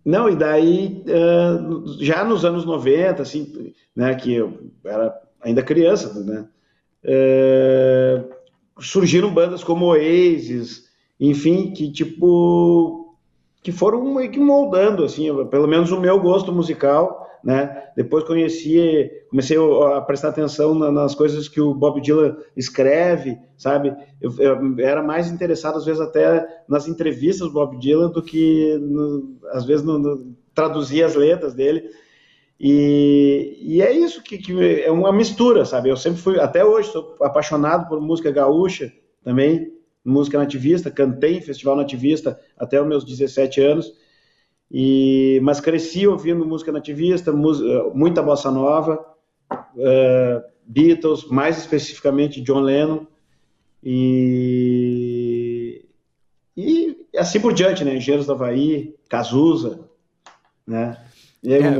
não, e daí, uh, já nos anos 90, assim, né, que eu era ainda criança, né, uh, surgiram bandas como Oasis, enfim, que tipo, que foram meio que moldando, assim, pelo menos o meu gosto musical, né, depois conheci, comecei a prestar atenção nas coisas que o Bob Dylan escreve, sabe? Eu, eu era mais interessado às vezes até nas entrevistas do Bob Dylan do que no, às vezes no, no, traduzir as letras dele. E, e é isso que, que, é uma mistura, sabe? Eu sempre fui, até hoje, sou apaixonado por música gaúcha também, música nativista, cantei em festival nativista até os meus 17 anos. E, mas cresci ouvindo música nativista, muita bossa nova, uh, Beatles, mais especificamente John Lennon, e, e assim por diante, né? Engenheiros do Havaí, Cazuza, né? E aí, é,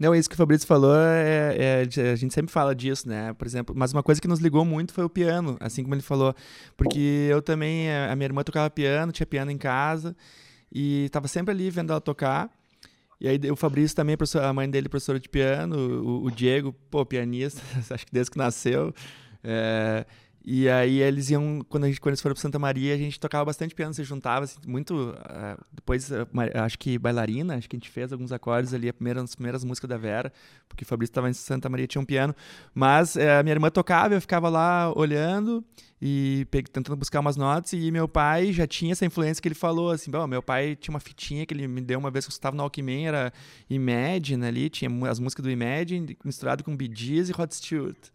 não, isso que o Fabrício falou, é, é, a gente sempre fala disso, né? Por exemplo, mas uma coisa que nos ligou muito foi o piano, assim como ele falou. Porque eu também, a minha irmã tocava piano, tinha piano em casa, e estava sempre ali vendo ela tocar. E aí o Fabrício também, a mãe dele, professora de piano, o, o Diego, pô, pianista, [laughs] acho que desde que nasceu. É, e aí eles iam, quando, a gente, quando eles foram para Santa Maria, a gente tocava bastante piano, se juntava, assim, muito. Uh, depois, uh, acho que bailarina, acho que a gente fez alguns acordes ali, a primeira, as primeiras músicas da Vera, porque o Fabrício estava em Santa Maria tinha um piano. Mas uh, a minha irmã tocava, eu ficava lá olhando e tentando buscar umas notas, e meu pai já tinha essa influência que ele falou, assim, bom, meu pai tinha uma fitinha que ele me deu uma vez que eu estava no Alckmin, era Imagine ali, tinha as músicas do Imagine misturado com Bee Gees e Rod Stewart.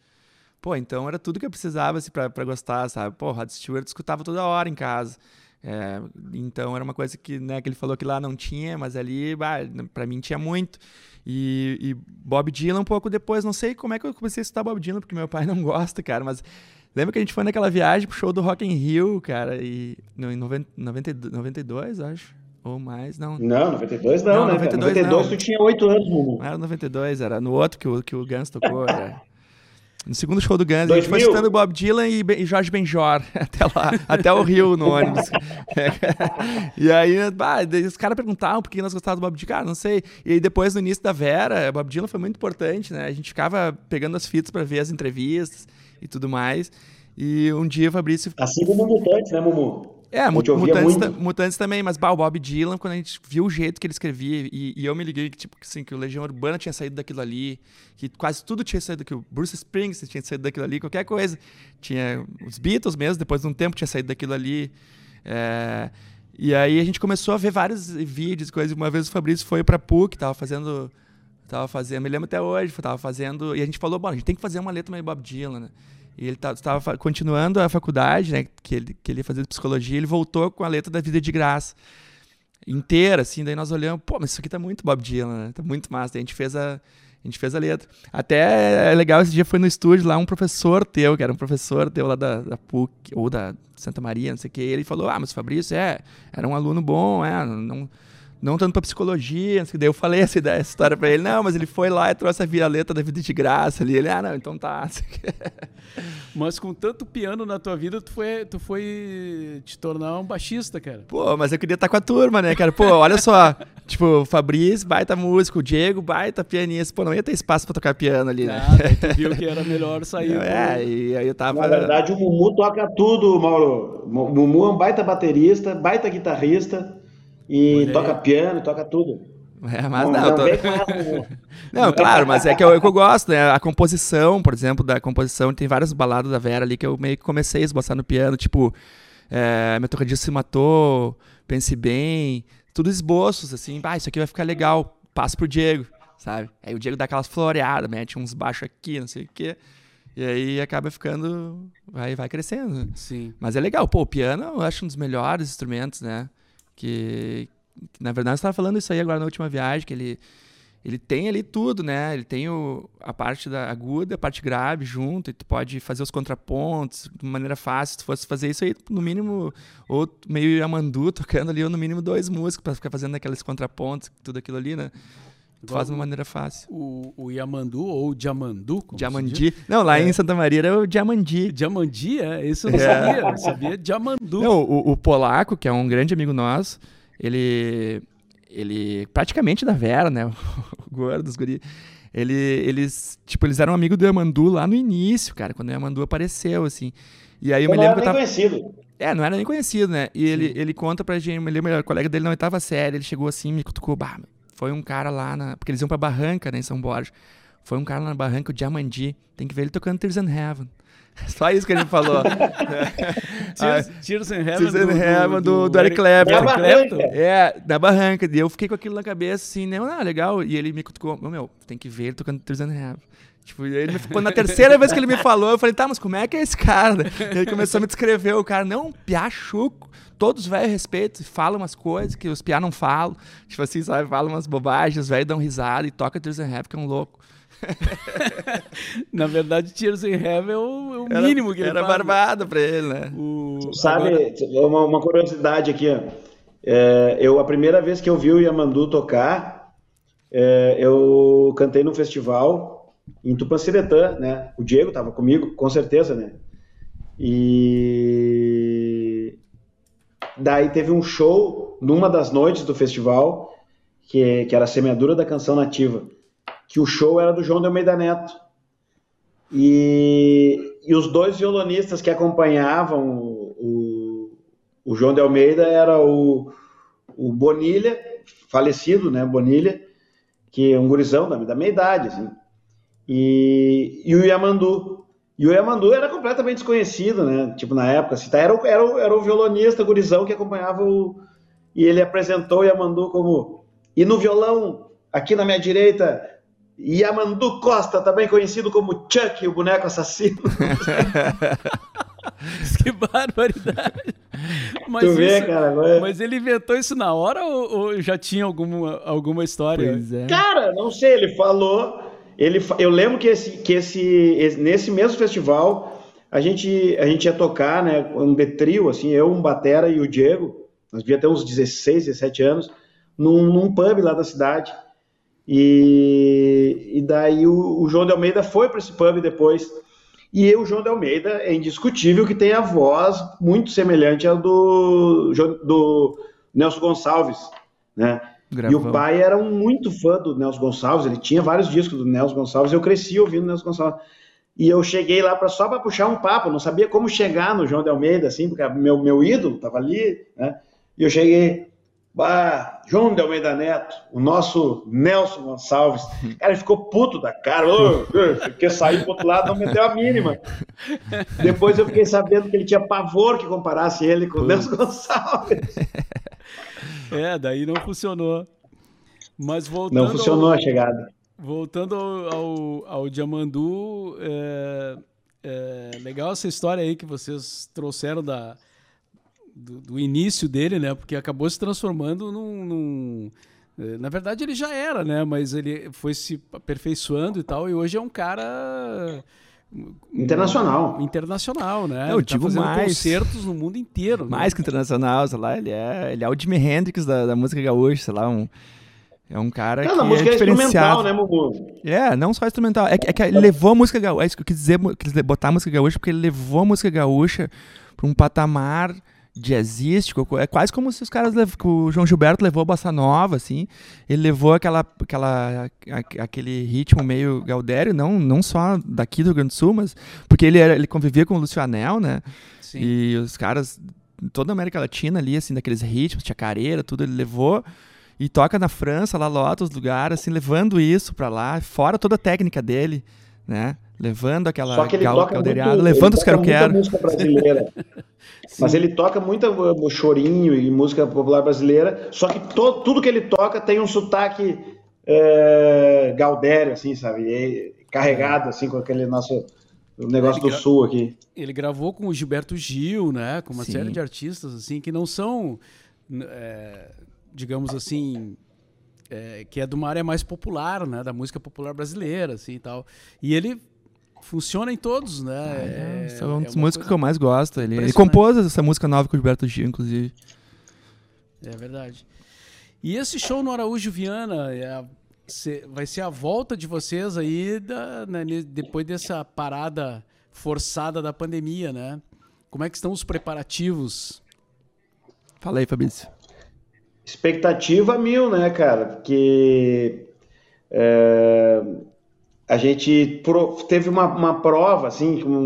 Pô, então era tudo que eu precisava assim, pra, pra gostar, sabe? Pô, Rod Stewart escutava toda hora em casa. É, então era uma coisa que, né, que ele falou que lá não tinha, mas ali, bah, pra mim tinha muito. E, e, Bob Dylan um pouco depois, não sei como é que eu comecei a estudar Bob Dylan, porque meu pai não [laughs] gosta, cara, mas lembra que a gente foi naquela viagem pro show do Rock in Rio, cara, e no, em 90, 90, 92, acho. Ou mais, não. Não, 92 não, não né? 92, 92 não. tu tinha 8 anos, Mumu. Não era 92, era no outro que o, que o Guns tocou. Era... No segundo show do Guns, 2000. a gente foi escutando Bob Dylan e, e Jorge Benjor [laughs] até lá, até o Rio no ônibus. [laughs] e aí, bah, os caras perguntavam por que nós gostávamos do Bob Dylan, cara, não sei. E aí depois, no início da Vera, Bob Dylan foi muito importante, né? A gente ficava pegando as fitas para ver as entrevistas e tudo mais. E um dia o Fabrício. Assim como o Mutante, né, Mumu? É, Mutantes, Mutantes também, mas bah, o Bob Dylan, quando a gente viu o jeito que ele escrevia, e, e, eu me liguei que, tipo, assim, que o Legião Urbana tinha saído daquilo ali, que quase tudo tinha saído daquilo, Bruce Springsteen tinha saído daquilo ali, qualquer coisa. Tinha os Beatles mesmo, depois de um tempo tinha saído daquilo ali. É, e aí a gente começou a ver vários vídeos, coisas. Uma vez o Fabrício foi pra PUC, tava fazendo. Tava fazendo, me lembro até hoje, tava fazendo. E a gente falou, bom, a gente tem que fazer uma letra meio Bob Dylan, né? E ele estava tá, continuando a faculdade, né, que ele, que ele ia fazer psicologia, ele voltou com a letra da Vida de Graça. Inteira, assim, daí nós olhamos, pô, mas isso aqui tá muito Bob Dylan, né? Tá muito massa. Daí a gente fez a, a gente fez a letra. Até é legal, esse dia foi no estúdio lá, um professor teu, que era um professor teu lá da, da PUC, ou da Santa Maria, não sei o que, ele falou, ah, mas Fabrício, é, era um aluno bom, é, não não tanto para psicologia, assim, daí eu falei essa, ideia, essa história para ele, não, mas ele foi lá e trouxe a via-letra da vida de graça ali, ele, ah, não, então tá. [laughs] mas com tanto piano na tua vida, tu foi, tu foi te tornar um baixista, cara. Pô, mas eu queria estar com a turma, né, cara? Pô, olha só, [laughs] tipo, o Fabrício, baita músico, o Diego, baita pianista, pô, não ia ter espaço para tocar piano ali, né? Ah, tu viu que era melhor sair. É, e aí eu tava... Na verdade, o Mumu toca tudo, Mauro. O Mumu é um baita baterista, baita guitarrista, e toca piano, toca tudo. É, mas não, não, não, tô... [laughs] não, claro, mas é que eu, é que eu gosto, né? A composição, por exemplo, da composição, tem várias baladas da Vera ali que eu meio que comecei a esboçar no piano, tipo, é, meu tocadinho se matou, pense bem, tudo esboços, assim, ah, isso aqui vai ficar legal, passo pro Diego, sabe? Aí o Diego dá aquelas floreadas, mete uns baixos aqui, não sei o quê. E aí acaba ficando. Vai, vai crescendo. Sim. Mas é legal. Pô, o piano eu acho um dos melhores instrumentos, né? Que, que na verdade, você estava falando isso aí agora na última viagem, que ele, ele tem ali tudo, né? Ele tem o, a parte da aguda, a parte grave junto, e tu pode fazer os contrapontos de maneira fácil. Se tu fosse fazer isso aí, no mínimo, ou meio Yamandu [laughs] tocando ali, ou no mínimo dois músicos para ficar fazendo aqueles contrapontos, tudo aquilo ali, né? Tu faz de uma maneira fácil. O, o Yamandu ou Diamandu? como se Diamandi. Não, lá É. em Santa Maria era o Diamandi. Diamandi, é? Isso eu não sabia. Eu sabia Diamandu. Não, o, o polaco, que é um grande amigo nosso, ele. Ele. Praticamente da Vera, né? [laughs] O gordo, os guri. Ele, eles. Tipo, eles eram amigos do Yamandu lá no início, cara, quando o Yamandu apareceu, assim. E aí eu, Eu me não lembro era que eu nem tava. conhecido. É, não era nem conhecido, né? E ele, ele conta pra gente, eu me lembro, o colega dele na oitava série, ele chegou assim, me cutucou, bah, foi um cara lá na. Porque eles iam pra Barranca, né, em São Borja. Foi um cara lá na Barranca, o Diamandi. Tem que ver ele tocando Tears in Heaven. [laughs] Só isso que ele falou. [laughs] Tears, Tears in Heaven, Tears in Heaven do- do Eric Clapton. Eric Da Clapton. Barranca. É, da barranca. E eu fiquei com aquilo na cabeça, assim, né? Ah, legal. E ele me cutucou. Meu, meu, tem que ver ele tocando Tears in Heaven. Tipo, ele me, quando na terceira vez que ele me falou, eu falei, tá, mas como é que é esse cara? [laughs] E ele começou a me descrever o cara. Não, piá chuco. Todos os velhos respeitam e falam umas coisas que os piá não falam. Tipo assim, sabe? Falam umas bobagens, os velhos dão risada e toca Tears in Heaven, que é um louco. [laughs] Na verdade, Tears in Heaven é o, é o Era- mínimo que ele Era faz. barbada pra ele, né? O, Sabe, agora- uma, uma curiosidade aqui, ó. É, eu, a primeira vez que eu vi o Yamandu tocar, é, eu cantei num festival em Tupanciretã, né? O Diego estava comigo, com certeza, né? E daí teve um show numa das noites do festival, que, que era a semeadura da canção nativa, que o show era do João de Almeida Neto. E, e os dois violonistas que acompanhavam o, o, o João de Almeida era o, o Bonilha, falecido, né, Bonilha, que é um gurizão da, da minha idade, assim, e, e o Yamandu. E o Yamandu era completamente desconhecido, né, tipo, na época, assim, tá, era, o, era, o, era o violonista, gurizão que acompanhava o... E ele apresentou o Yamandu como... E no violão, aqui na minha direita, Yamandu Costa, também conhecido como Chuck, o boneco assassino. [laughs] que barbaridade. Mas, tu vê, isso- cara, agora... mas ele inventou isso na hora ou, ou já tinha alguma, alguma história? É. Cara, não sei, ele falou. Ele, eu lembro que, esse, que esse, esse- nesse mesmo festival a gente, a gente ia tocar, né? Um de trio, assim, eu, um Batera e o Diego. Nós devia ter uns 16, 17 anos, num, num pub lá da cidade. E, e daí o, o João de Almeida foi para esse pub depois. E o João de Almeida é indiscutível que tem a voz muito semelhante à do, do Nelson Gonçalves, né? E Gravão. o pai era um muito fã do Nelson Gonçalves, ele tinha vários discos do Nelson Gonçalves, eu cresci ouvindo Nelson Gonçalves. E eu cheguei lá pra, só para puxar um papo, não sabia como chegar no João de Almeida, assim, porque meu, meu ídolo estava ali, né? E eu cheguei, bah, João de Almeida Neto, o nosso Nelson Gonçalves. [laughs] Cara, ele ficou puto da cara, ô, quer sair pro outro lado, não meteu a mínima. [laughs] Depois eu fiquei sabendo que ele tinha pavor que comparasse ele com o Nelson Gonçalves. [laughs] É, daí não funcionou. Mas voltando Não funcionou ao, a chegada. voltando ao, ao, ao Diamandu, é, é legal essa história aí que vocês trouxeram da, do, do início dele, né? Porque acabou se transformando num, num- eh, Na verdade, ele já era, né? Mas ele foi se aperfeiçoando e tal, e hoje é um cara. Internacional. Internacional, né? Eu Ele tá digo mais. concertos no mundo inteiro. né? Mais que internacional, sei lá, ele é, ele é o Jimi Hendrix da, da música gaúcha, sei lá, um, é um cara Não, que a música é é instrumental, né, Mumu? É, não só instrumental, é que, é que ele levou a música gaúcha, é isso que eu quis dizer, quis botar a música gaúcha, porque ele levou a música gaúcha para um patamar jazzístico, é quase como se os caras, o João Gilberto levou a bossa nova, assim, ele levou aquela, aquela, aquele ritmo meio gaudério, não, não só daqui do Rio Grande do Sul, mas porque ele, era, ele convivia com o Lúcio Anel, né, Sim. e os caras, toda a América Latina ali, assim, daqueles ritmos, chacareira, tudo, ele levou e toca na França, lá lota os lugares, assim, levando isso pra lá, fora toda a técnica dele, né? Levando aquela Só que ele gal- toca caldeirada, muito, levando ele os toca muita quero-quero. música brasileira. [laughs] Mas ele toca muita uh, chorinho e música popular brasileira, só que to- tudo que ele toca tem um sotaque é, gaudério, assim, sabe? E carregado, assim, com aquele nosso o negócio Ele do sul aqui. Ele gravou com o Gilberto Gil, né? Com uma Sim. série de artistas assim que não são, é, digamos assim, é, que é de uma área mais popular, né? Da música popular brasileira, assim e tal. E ele funciona em todos, né? Ah, é, é, é um é dos uma músicos coisa- que eu mais gosto. Ele, ele compôs essa música nova com o Gilberto Gil, inclusive. É verdade. E esse show no Araújo Viana é vai ser a volta de vocês aí da- né, depois dessa parada forçada da pandemia, né? Como é que estão os preparativos? Fala aí, Fabrício. Expectativa mil, né, cara? Porque é, a gente pro- teve uma, uma prova, assim, um,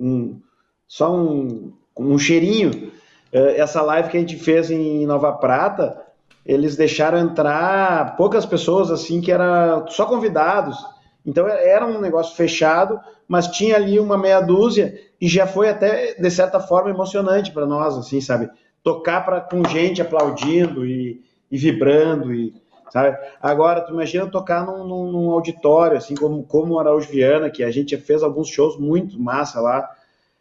um- só um, um cheirinho. É, essa live que a gente fez em Nova Prata, eles deixaram entrar poucas pessoas, assim, que era só convidados. Então era um negócio fechado, mas tinha ali uma meia dúzia e já foi até, de certa forma, emocionante para nós, assim, sabe? Tocar pra, com gente aplaudindo e, e vibrando e sabe? Agora, tu imagina tocar num, num- num auditório, assim como, como o Araújo Viana, que a gente fez alguns shows muito massa lá.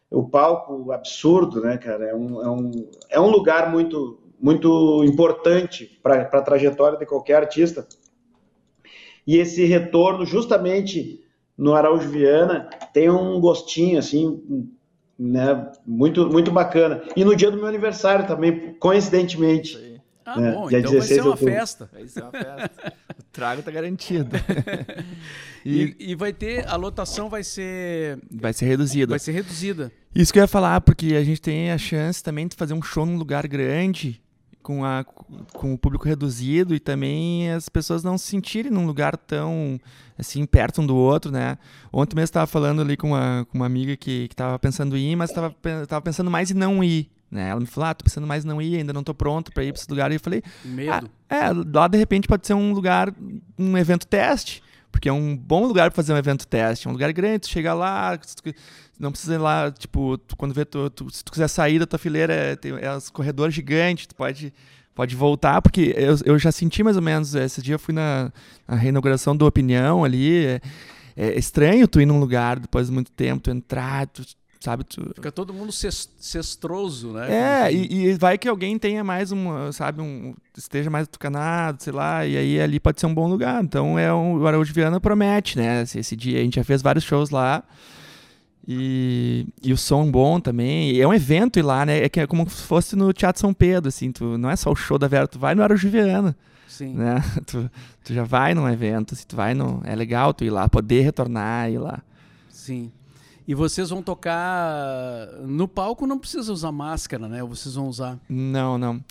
O palco absurdo, né, cara? É um, é um, é um lugar muito, muito importante para a trajetória de qualquer artista. E esse retorno, justamente no Araújo Viana, tem um gostinho, assim, né, muito, muito bacana. E no dia do meu aniversário também, coincidentemente. Ah, É, bom, dia então vai 16 ser uma outubro. festa. Vai ser uma festa. o trago tá garantido. [laughs] E, e e vai ter, a lotação vai ser, vai ser reduzido. vai ser reduzida. Isso que eu ia falar, porque a gente tem a chance também de fazer um show num lugar grande, com, a, com o público reduzido e também as pessoas não se sentirem num lugar tão, assim, perto um do outro, né? Ontem mesmo estava falando ali com uma, com uma amiga que, que tava pensando em ir, mas estava tava pensando mais em não ir, né? Ela me falou, ah, tô pensando mais não ir, ainda não tô pronto para ir para esse lugar. E eu falei, Medo. é, lá de repente pode ser um lugar, um evento teste, porque é um bom lugar para fazer um evento teste. É um lugar grande, tu chega lá, tu- não precisa ir lá, tipo, tu- quando vê, tu, tu- se tu quiser sair da tua fileira, é, tem é corredores gigantes, tu pode, pode voltar, porque eu, eu já senti mais ou menos, esse dia eu fui na, na reinauguração do Opinião ali, é, é estranho tu ir num lugar depois de muito tempo, tu entrar, tu, sabe, tu, Fica todo mundo ces- cestroso, né? é, e, e vai que alguém tenha mais uma, sabe, um, esteja mais tucanado, sei lá, e aí ali pode ser um bom lugar. Então é um, o Araújo Viana promete, né? Esse, esse dia a gente já fez vários shows lá. E, e o som bom também. E é um evento ir lá, né? É, que é como se fosse no Teatro São Pedro, assim. Tu, não é só o show da Vera, tu vai no Araújo Viana, Sim. né? [laughs] Tu, tu já vai num evento, assim, tu vai no... É legal tu ir lá, poder retornar, ir lá. Sim. E vocês vão tocar no palco, não precisa usar máscara, né? Ou vocês vão usar. Não, não.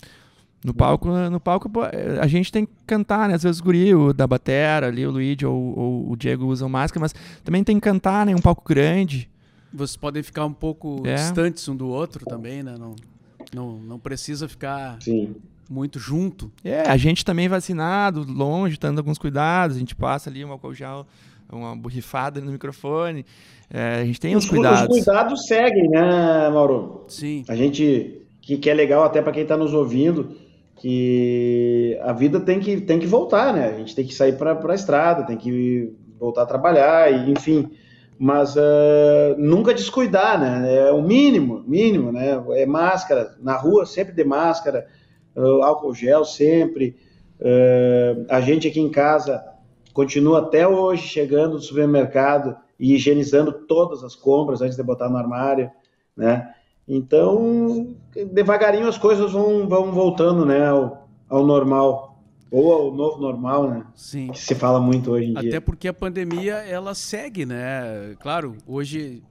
No palco, no palco eh, a gente tem que cantar, né? Às vezes o guri, o da batera ali, o Luigi ou, ou o Diego usam máscara, mas também tem que cantar, né? Um palco grande. Vocês podem ficar um pouco É. distantes um do outro também, né? Não, não, não precisa ficar Sim. muito junto. É, a gente também vacinado, longe, dando alguns cuidados. A gente passa ali um álcool gel, uma borrifada no microfone. É, a gente tem os Os, cuidados. os cuidados seguem, né, Mauro? Sim. A gente, que, que é legal até para quem está nos ouvindo, que a vida tem que, tem que voltar, né? A gente tem que sair para a estrada, tem que voltar a trabalhar, e, enfim. Mas eh, nunca descuidar, né? É o mínimo, mínimo, né? É máscara, na rua sempre de máscara, eh, álcool gel sempre. Eh, a gente aqui em casa continua até hoje chegando no supermercado e higienizando todas as compras antes de botar no armário, né? Então, devagarinho as coisas vão, vão voltando, né, ao, ao normal, ou ao novo normal, né, Sim. que se fala muito hoje em dia. Até porque a pandemia, ela segue, né? Claro, hoje,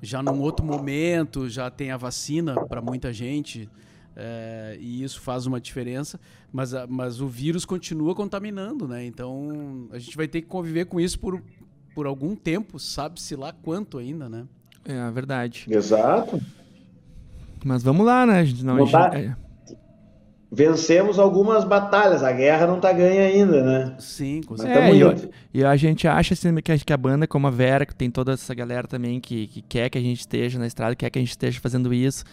já num outro momento, já tem a vacina para muita gente, é, e isso faz uma diferença, mas, a- mas o vírus continua contaminando, né? Então, a gente vai ter que conviver com isso por, por algum tempo, sabe-se lá quanto ainda, né? É verdade. Exato. Mas vamos lá, né? A gente, não, a gente-? É, Vencemos algumas batalhas, a guerra não tá ganha ainda, né? Sim, com certeza. É, e, e a gente acha assim, que, a, que a banda, como a Vera, que tem toda essa galera também que, que quer que a gente esteja na estrada, quer que a gente esteja fazendo isso.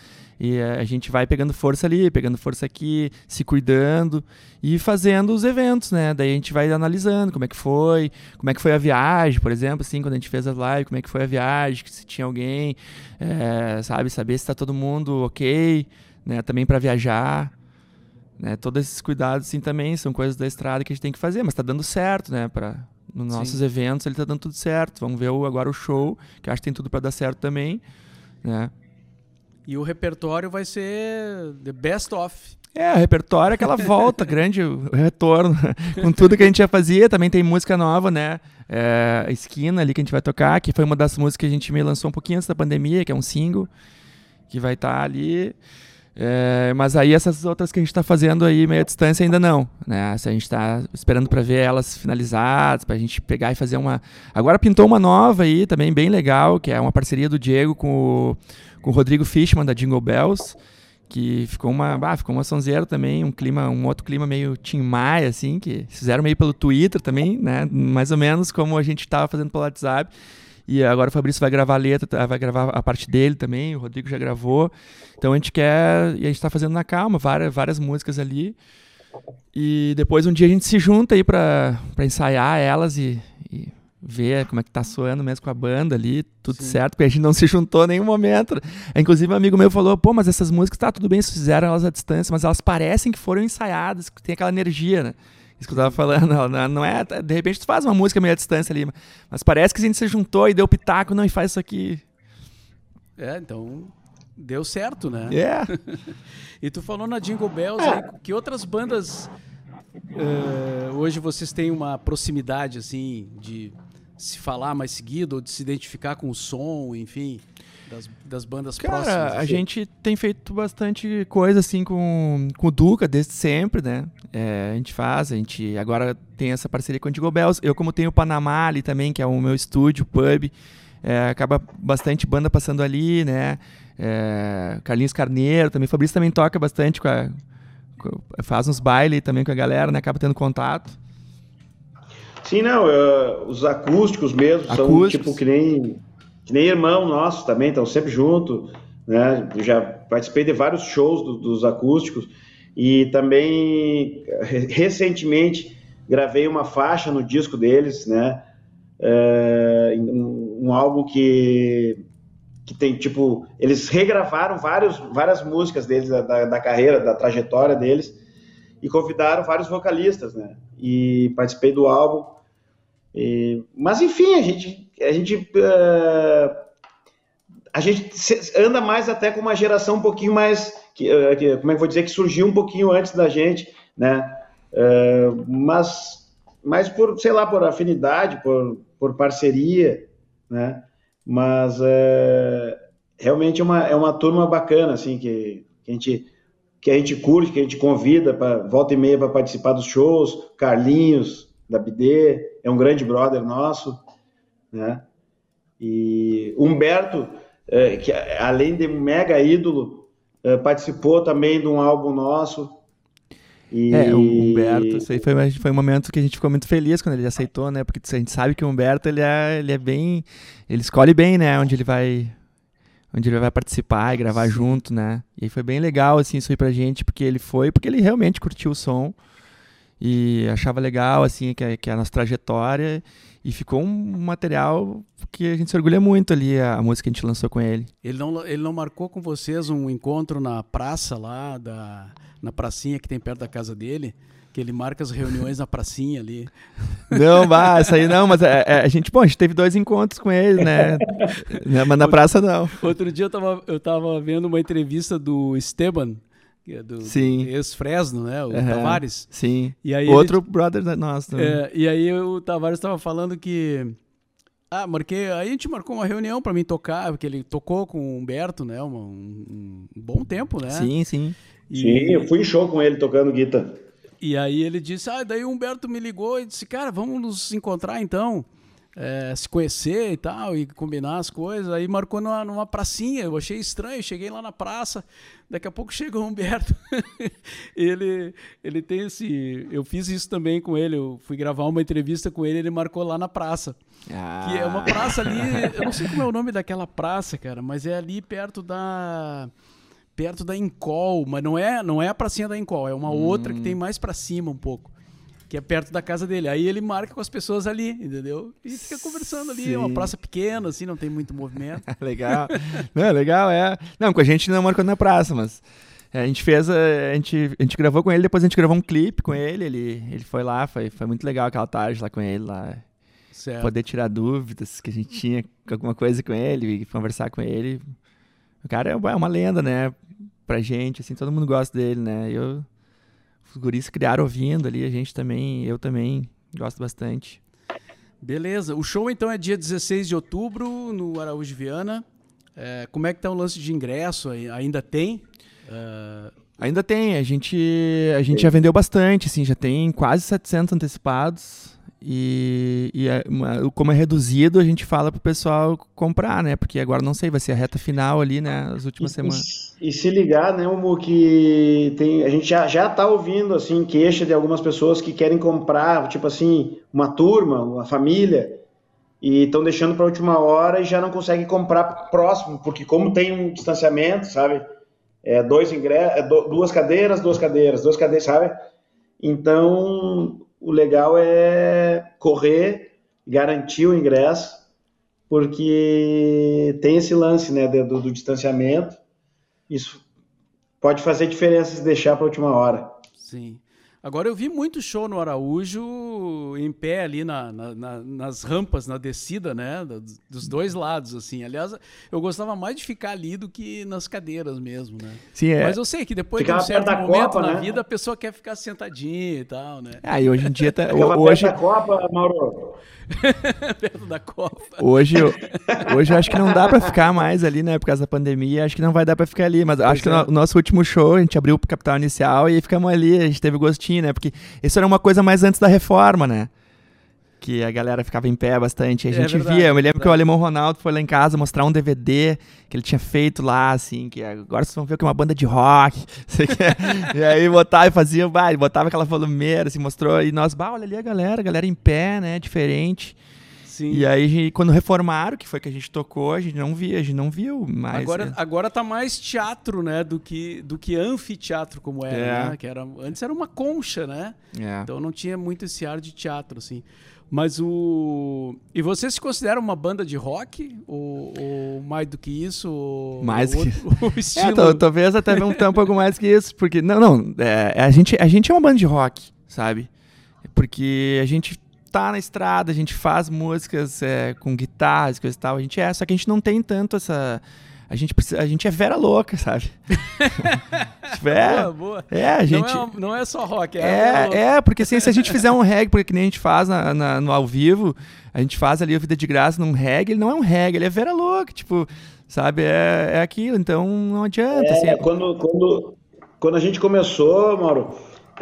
E a gente vai pegando força ali, pegando força aqui, se cuidando e fazendo os eventos, né? Daí a gente vai analisando como é que foi, como é que foi a viagem, por exemplo, assim, quando a gente fez a live, como é que foi a viagem, se tinha alguém, eh, sabe, saber se tá todo mundo ok, né? Também para viajar. Né? Todos esses cuidados, assim, também são coisas da estrada que a gente tem que fazer, mas está dando certo, né? Pra, nos nossos Sim. eventos ele está dando tudo certo. Vamos ver o, agora o show, que acho que tem tudo para dar certo também, né? E o repertório vai ser the best of. É, o repertório é aquela volta [laughs] grande, o retorno, [laughs] com tudo que a gente já fazia. Também tem música nova, né? É, Esquina ali que a gente vai tocar, que foi uma das músicas que a gente me lançou um pouquinho antes da pandemia, que é um single, que vai estar tá ali. É, mas aí essas outras que a gente está fazendo aí meio à distância ainda não, né? A gente está esperando para ver elas finalizadas, para a gente pegar e fazer uma. Agora pintou uma nova aí também bem legal, que é uma parceria do Diego com o, com o Rodrigo Fishman da Jingle Bells, que ficou uma, ah, ficou uma sonzeira também, um clima, um outro clima meio Tim Maia assim, que fizeram meio pelo Twitter também, né? Mais ou menos como a gente estava fazendo pelo WhatsApp. E agora o Fabrício vai gravar a letra, tá, vai gravar a parte dele também, o Rodrigo já gravou. Então a gente quer, e a gente está fazendo na calma, várias, várias músicas ali. E depois um dia a gente se junta aí para ensaiar elas e, e, ver como é que tá soando mesmo com a banda ali, tudo Sim. certo, porque a gente não se juntou em nenhum momento. Inclusive um amigo meu falou, pô, mas essas músicas, tá tudo bem, se fizeram elas à distância, mas elas parecem que foram ensaiadas, que tem aquela energia, né? Isso que eu tava falando, não é. De repente tu faz uma música meio à distância ali, mas parece que a gente se juntou e deu pitaco, não, e faz isso aqui. É, então deu certo, né? É. Yeah. [laughs] e tu falou na Jingle Bells aí, que outras bandas uh, hoje vocês têm uma proximidade assim de se falar mais seguido ou de se identificar com o som, enfim das, das bandas Cara, próximas? A assim? gente tem feito bastante coisa assim com, com o Duca desde sempre, né? É, a gente faz, a gente agora tem essa parceria com o Indigo Bells. Eu, como tenho o Panamá ali também, que é o meu estúdio, pub, é, acaba bastante banda passando ali, né? É, Carlinhos Carneiro também. Fabrício também toca bastante com a. Com, faz uns bailes também com a galera, né? Acaba tendo contato. Sim, não, uh, os acústicos mesmo acústicos. são tipo que nem que nem irmão nosso também, estão sempre junto, né? Eu já participei de vários shows do, dos acústicos e também recentemente gravei uma faixa no disco deles, né? É, um, um, álbum que que tem tipo eles regravaram vários, várias músicas deles da, da carreira, da trajetória deles e convidaram vários vocalistas, né? E participei do álbum. E, mas enfim, a gente a gente uh, a gente anda mais até com uma geração um pouquinho mais que, uh, que, como é que vou dizer que surgiu um pouquinho antes da gente, né? Uh, mas mas por sei lá por afinidade, por, por parceria, né? Mas realmente é uma, é uma turma bacana assim que, que a gente que a gente curte, que a gente convida para volta e meia para participar dos shows. Carlinhos da BD é um grande brother nosso né? E Humberto, é, que além de mega ídolo, é, participou também de um álbum nosso. E... É, o Humberto, isso aí foi, foi um momento que a gente ficou muito feliz quando ele aceitou, né? Porque a gente sabe que o Humberto, ele é, ele é bem... Ele escolhe bem, né? Onde ele vai onde ele vai participar e gravar Sim. junto, né? E foi bem legal, assim, isso aí pra gente, porque ele foi, porque ele realmente curtiu o som e achava legal, assim, que, que a nossa trajetória e ficou um material que a gente se orgulha muito ali, a, a, música que a gente lançou com ele. Ele não, ele não marcou com vocês um encontro na praça lá, da, na pracinha que tem perto da casa dele? Que ele marca as reuniões na pracinha ali. [laughs] Não, isso aí não, mas é, é, a gente, bom, a gente teve dois encontros com ele, né? [laughs] né mas na praça não. Outro dia eu tava, eu tava vendo uma entrevista do Esteban, do, sim. ex-Fresno, né? O uhum, Tavares. Sim. E aí Outro ele, brother nosso também. É, e aí o Tavares estava falando que. Ah, marquei. Aí a gente marcou uma reunião para mim tocar, porque ele tocou com o Humberto, né? Um, um, um bom tempo, né? Sim, sim. E, sim, eu fui em show com ele tocando guitarra. E aí ele disse: Ah, daí o Humberto me ligou e disse, cara, vamos nos encontrar então é, se conhecer e tal, e combinar as coisas. Aí marcou numa, numa pracinha, eu achei estranho, cheguei lá na praça, daqui a pouco chega o Humberto. [laughs] ele, ele tem esse. Eu fiz isso também com ele, eu fui gravar uma entrevista com ele, ele marcou lá na praça. Ah. Que é uma praça ali, [laughs] eu não sei como é o nome daquela praça, cara, mas é ali perto da perto da Incol, mas não é, não é a pracinha da Incol, é uma hum. outra que tem mais para cima um pouco que é perto da casa dele. Aí ele marca com as pessoas ali, entendeu? E fica conversando ali. Sim. É uma praça pequena, assim, não tem muito movimento. [laughs] legal. não, legal, é. Não, com a gente não marcou na praça, mas. É, a gente fez, a gente, a gente gravou com ele, depois a gente gravou um clipe com ele, ele, ele foi lá, foi, foi muito legal aquela tarde lá com ele, lá. Certo. Poder tirar dúvidas que a gente tinha, alguma coisa com ele, conversar com ele. O cara é uma lenda, né? Pra gente, assim, todo mundo gosta dele, né? Eu, os guris criaram ouvindo ali, a gente também, eu também gosto bastante. Beleza. O show então é dia 16 de outubro no Araújo Viana. É, como é que tá o lance de ingresso? Ainda tem? Uh... Ainda tem. A gente, a gente já vendeu bastante, assim, já tem quase 700 antecipados. E, e é como é reduzido, a gente fala pro pessoal comprar, né? Porque agora não sei, vai ser a reta final ali, né? As últimas e, semanas. E, e, se ligar, né, Hugo, que tem, a gente já, já tá ouvindo, assim, queixa de algumas pessoas que querem comprar, tipo assim, uma turma, uma família, e estão deixando para última hora e já não conseguem comprar próximo, porque como tem um distanciamento, sabe? É, dois ingressos, é, duas cadeiras, duas cadeiras, duas cadeiras, sabe? Então, o legal é correr, garantir o ingresso, porque tem esse lance né, do, do distanciamento. Isso pode fazer diferença se deixar para a última hora. Sim. Agora eu vi muito show no Araújo em pé ali na, na, na, nas rampas, na descida, né? Dos dois lados, assim. Aliás, eu gostava mais de ficar ali do que nas cadeiras mesmo, né? Sim, é. Mas eu sei que depois de um certo momento Copa, na né? vida a pessoa quer ficar sentadinha e tal, né? Ah, e hoje em dia tá. [laughs] hoje... da Copa, Mauro. [laughs] perto da Copa. Hoje, hoje eu acho que não dá para ficar mais ali, né? Por causa da pandemia, acho que não vai dar para ficar ali. Mas pois acho é. que o no, nosso último show, a gente abriu o Capital Inicial e ficamos ali, a gente teve gostinho, né? Porque isso era uma coisa mais antes da reforma, né? que a galera ficava em pé bastante. A é gente verdade, via, eu me lembro que o Alemão Ronaldo foi lá em casa mostrar um DVD que ele tinha feito lá, assim, que agora vocês vão ver que é uma banda de rock. [laughs] e aí botava e fazia, bah, botava aquela volumeira, assim, mostrou, e nós, bah, olha ali a galera, a galera em pé, né, diferente. Sim. E aí, quando reformaram, que foi que a gente tocou, a gente não via, a gente não viu mais. Agora, né? agora tá mais teatro, né? Do que, do que anfiteatro, como era, é. né? Que era, antes era uma concha, né? É. Então não tinha muito esse ar de teatro, assim. Mas o. E você se considera uma banda de rock? Ou, ou mais do que isso? Ou, mais que. [laughs] O é, estilo... É, talvez até um, um pouco mais que isso. Porque. Não, não. É, a, gente, a gente é uma banda de rock, sabe? Porque a gente tá na estrada, a gente faz músicas é, com guitarras, coisa e tal. A gente é, só que a gente não tem tanto essa a gente, precisa, a gente é vera louca, sabe? [laughs] Tipo, é, boa, boa. É, a gente. Não é, não é só rock, é. É, é, porque assim, se a gente fizer um reggae, porque que nem a gente faz na, na, no ao vivo, a gente faz ali a vida de graça num reggae, ele não é um reggae, ele é vera louca, tipo, sabe? É, é aquilo, então não adianta. É, assim. quando, quando, quando a gente começou, Mauro,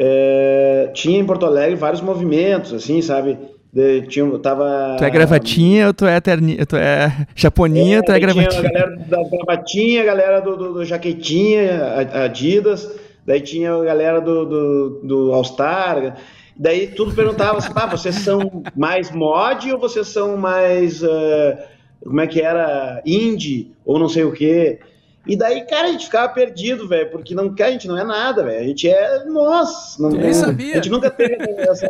é, tinha em Porto Alegre vários movimentos, assim, sabe? De, tinha, tava... Tu é gravatinha ou tu é terninha, tu é chaponinha é, tu é gravatinha? Tinha a galera da gravatinha, a galera do, do, do jaquetinha, Adidas, daí tinha a galera do, do, do All Star, daí tudo perguntava assim, ah, vocês são mais mod ou vocês são mais, uh, como é que era, indie ou não sei o quê? E daí, cara, a gente ficava perdido, velho, porque não, a gente não é nada, velho. A gente é nós. Não, nem sabia. A gente nunca teve essa,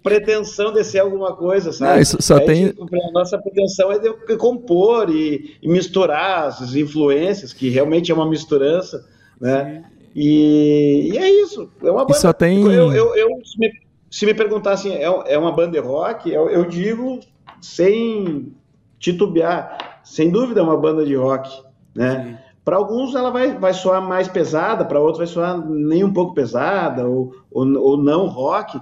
pretensão de ser alguma coisa, sabe? Não, isso só tem... Gente, a nossa pretensão é de compor e, e, misturar as influências, que realmente é uma misturança, né? E, e, é isso. É uma banda. só tem... Eu, eu, eu se, me, se me perguntassem, é, é uma banda de rock, eu, eu digo sem titubear, sem dúvida é uma banda de rock, né? Para alguns ela vai, vai soar mais pesada, para outros vai soar nem um pouco pesada, ou, ou, ou não rock,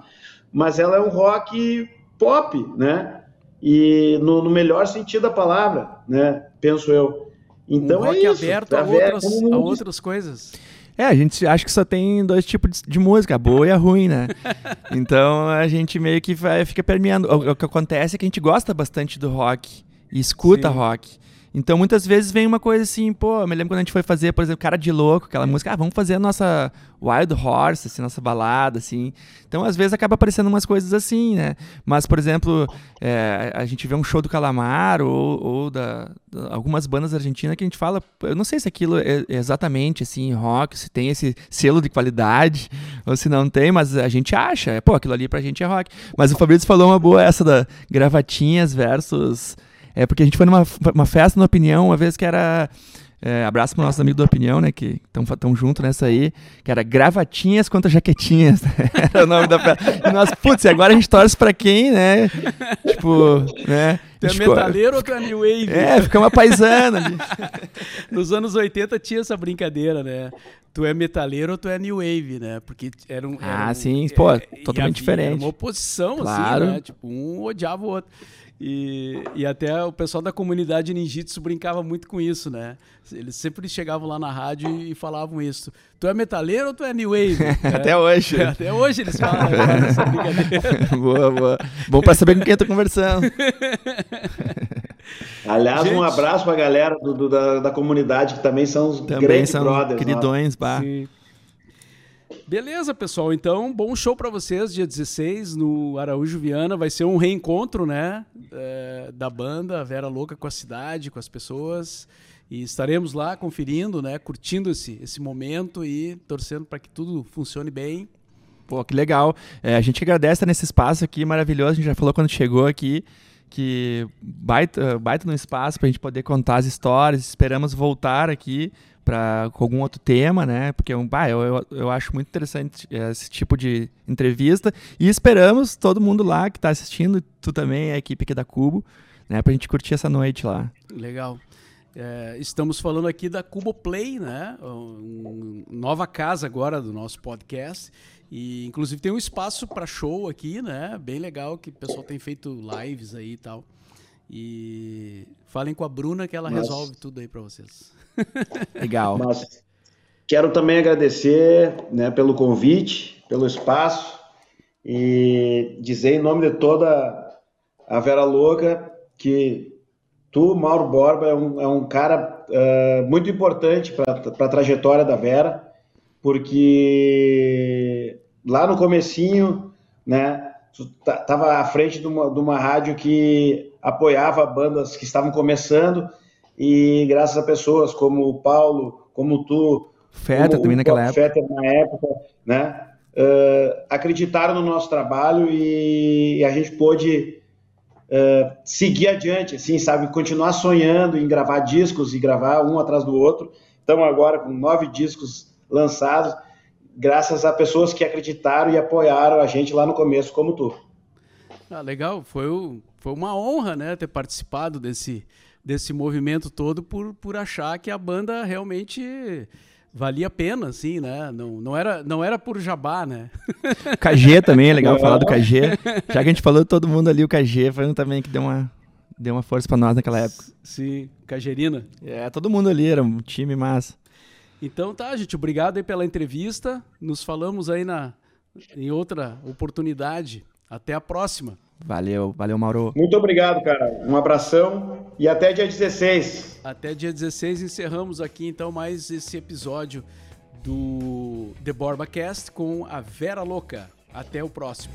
mas ela é um rock pop, né? E no, no melhor sentido da palavra, né? Penso eu. Então um é rock isso. aberto a, outras, a outras coisas. É, a gente acha que só tem dois tipos de, de música, a boa e a ruim, né? [laughs] então a gente meio que vai, fica permeando. O, o, que acontece é que a gente gosta bastante do rock e escuta Sim. rock. Então, muitas vezes vem uma coisa assim, pô, eu me lembro quando a gente foi fazer, por exemplo, Cara de Louco, aquela música, ah, vamos fazer a nossa Wild Horse, assim, nossa balada, assim. Então, às vezes, acaba aparecendo umas coisas assim, né? Mas, por exemplo, é, a gente vê um show do Calamar ou, ou da, da, algumas bandas argentinas que a gente fala, eu não sei se aquilo é exatamente, assim, rock, se tem esse selo de qualidade ou se não tem, mas a gente acha, pô, aquilo ali pra gente é rock. Mas o Fabrício falou uma boa essa da gravatinhas versus é porque a gente foi numa uma festa na opinião, uma vez que era. É, abraço para nossos amigos da Opinião, né? Que estão junto nessa aí. Que era gravatinhas contra jaquetinhas. Né? [laughs] Era o nome da E nós, putz, e agora a gente torce para quem, né? Tipo, né? Tu é metaleiro ou tu é new wave? É, fica uma paisana ali. [laughs] Nos anos 80 tinha essa brincadeira, né? Tu é metaleiro ou tu é new wave, né? Porque era um. Era ah, sim, pô, é, totalmente diferente. Era uma oposição, claro. assim, né? Tipo, um odiava o outro. E, e até o pessoal da comunidade ninjitsu brincava muito com isso, né? Eles sempre chegavam lá na rádio e falavam isso. Tu é metaleiro ou tu é new wave? [laughs] até é, hoje. [laughs] até hoje eles falam [laughs] essa brincadeira. boa, boa. Bom pra saber com quem eu tô conversando. Aliás, Gente, um abraço pra galera do, do, da, da comunidade que também são os também grandes são brothers. Queridões, bah. Sim. Beleza, pessoal. Então, bom show para vocês, dia 16, no Araújo Viana. Vai ser um reencontro, né? É, da banda, Vera Louca com a cidade, com as pessoas. E estaremos lá conferindo, né? Curtindo esse, esse momento e torcendo para que tudo funcione bem. Pô, que legal. É, a gente agradece nesse espaço aqui maravilhoso. A gente já falou quando chegou aqui que baita, baita no espaço para a gente poder contar as histórias. Esperamos voltar aqui para algum outro tema, né? Porque bah, eu, eu, eu, acho muito interessante esse tipo de entrevista e esperamos todo mundo lá que está assistindo, tu também, a equipe aqui da Cubo, né? Para a gente curtir essa noite lá. Legal. É, estamos falando aqui da Cubo Play, né? Um, nova casa agora do nosso podcast. E inclusive tem um espaço para show aqui, né? Bem legal que o pessoal tem feito lives aí e tal. E falem com a Bruna que ela Mas... resolve tudo aí para vocês. [laughs] Legal. Mas quero também agradecer né, pelo convite, pelo espaço e dizer em nome de toda a Vera Louca que tu, Mauro Borba, é um, é um cara uh, muito importante para a trajetória da Vera, porque lá no comecinho, né, tu tava à frente de uma, de uma rádio que apoiava bandas que estavam começando e graças a pessoas como o Paulo, como tu, Feta também naquela época, Feta na época, né, uh, acreditaram no nosso trabalho e, a gente pôde uh, seguir adiante, assim, sabe, continuar sonhando em gravar discos e gravar um atrás do outro. Estamos agora com nove discos lançados, graças a pessoas que acreditaram e apoiaram a gente lá no começo, como tu. Ah, legal, foi, o, foi uma honra, né, ter participado desse desse movimento todo por, por achar que a banda realmente valia a pena, assim, né? Não, não, era, não era por jabá, né? [laughs] KG também, é legal falar do KG. [laughs] Já que a gente falou de todo mundo ali, o KG foi um também que deu uma, deu uma força para nós naquela época. Sim, Cagerina. É, todo mundo ali, era um time massa. Então tá, gente, obrigado aí pela entrevista. Nos falamos aí na, em outra oportunidade. Até a próxima. Valeu, valeu, Mauro. Muito obrigado, cara. Um abração e até dia 16. Até dia 16 encerramos aqui então mais esse episódio do The Borba Cast com a Vera Louca. Até o próximo.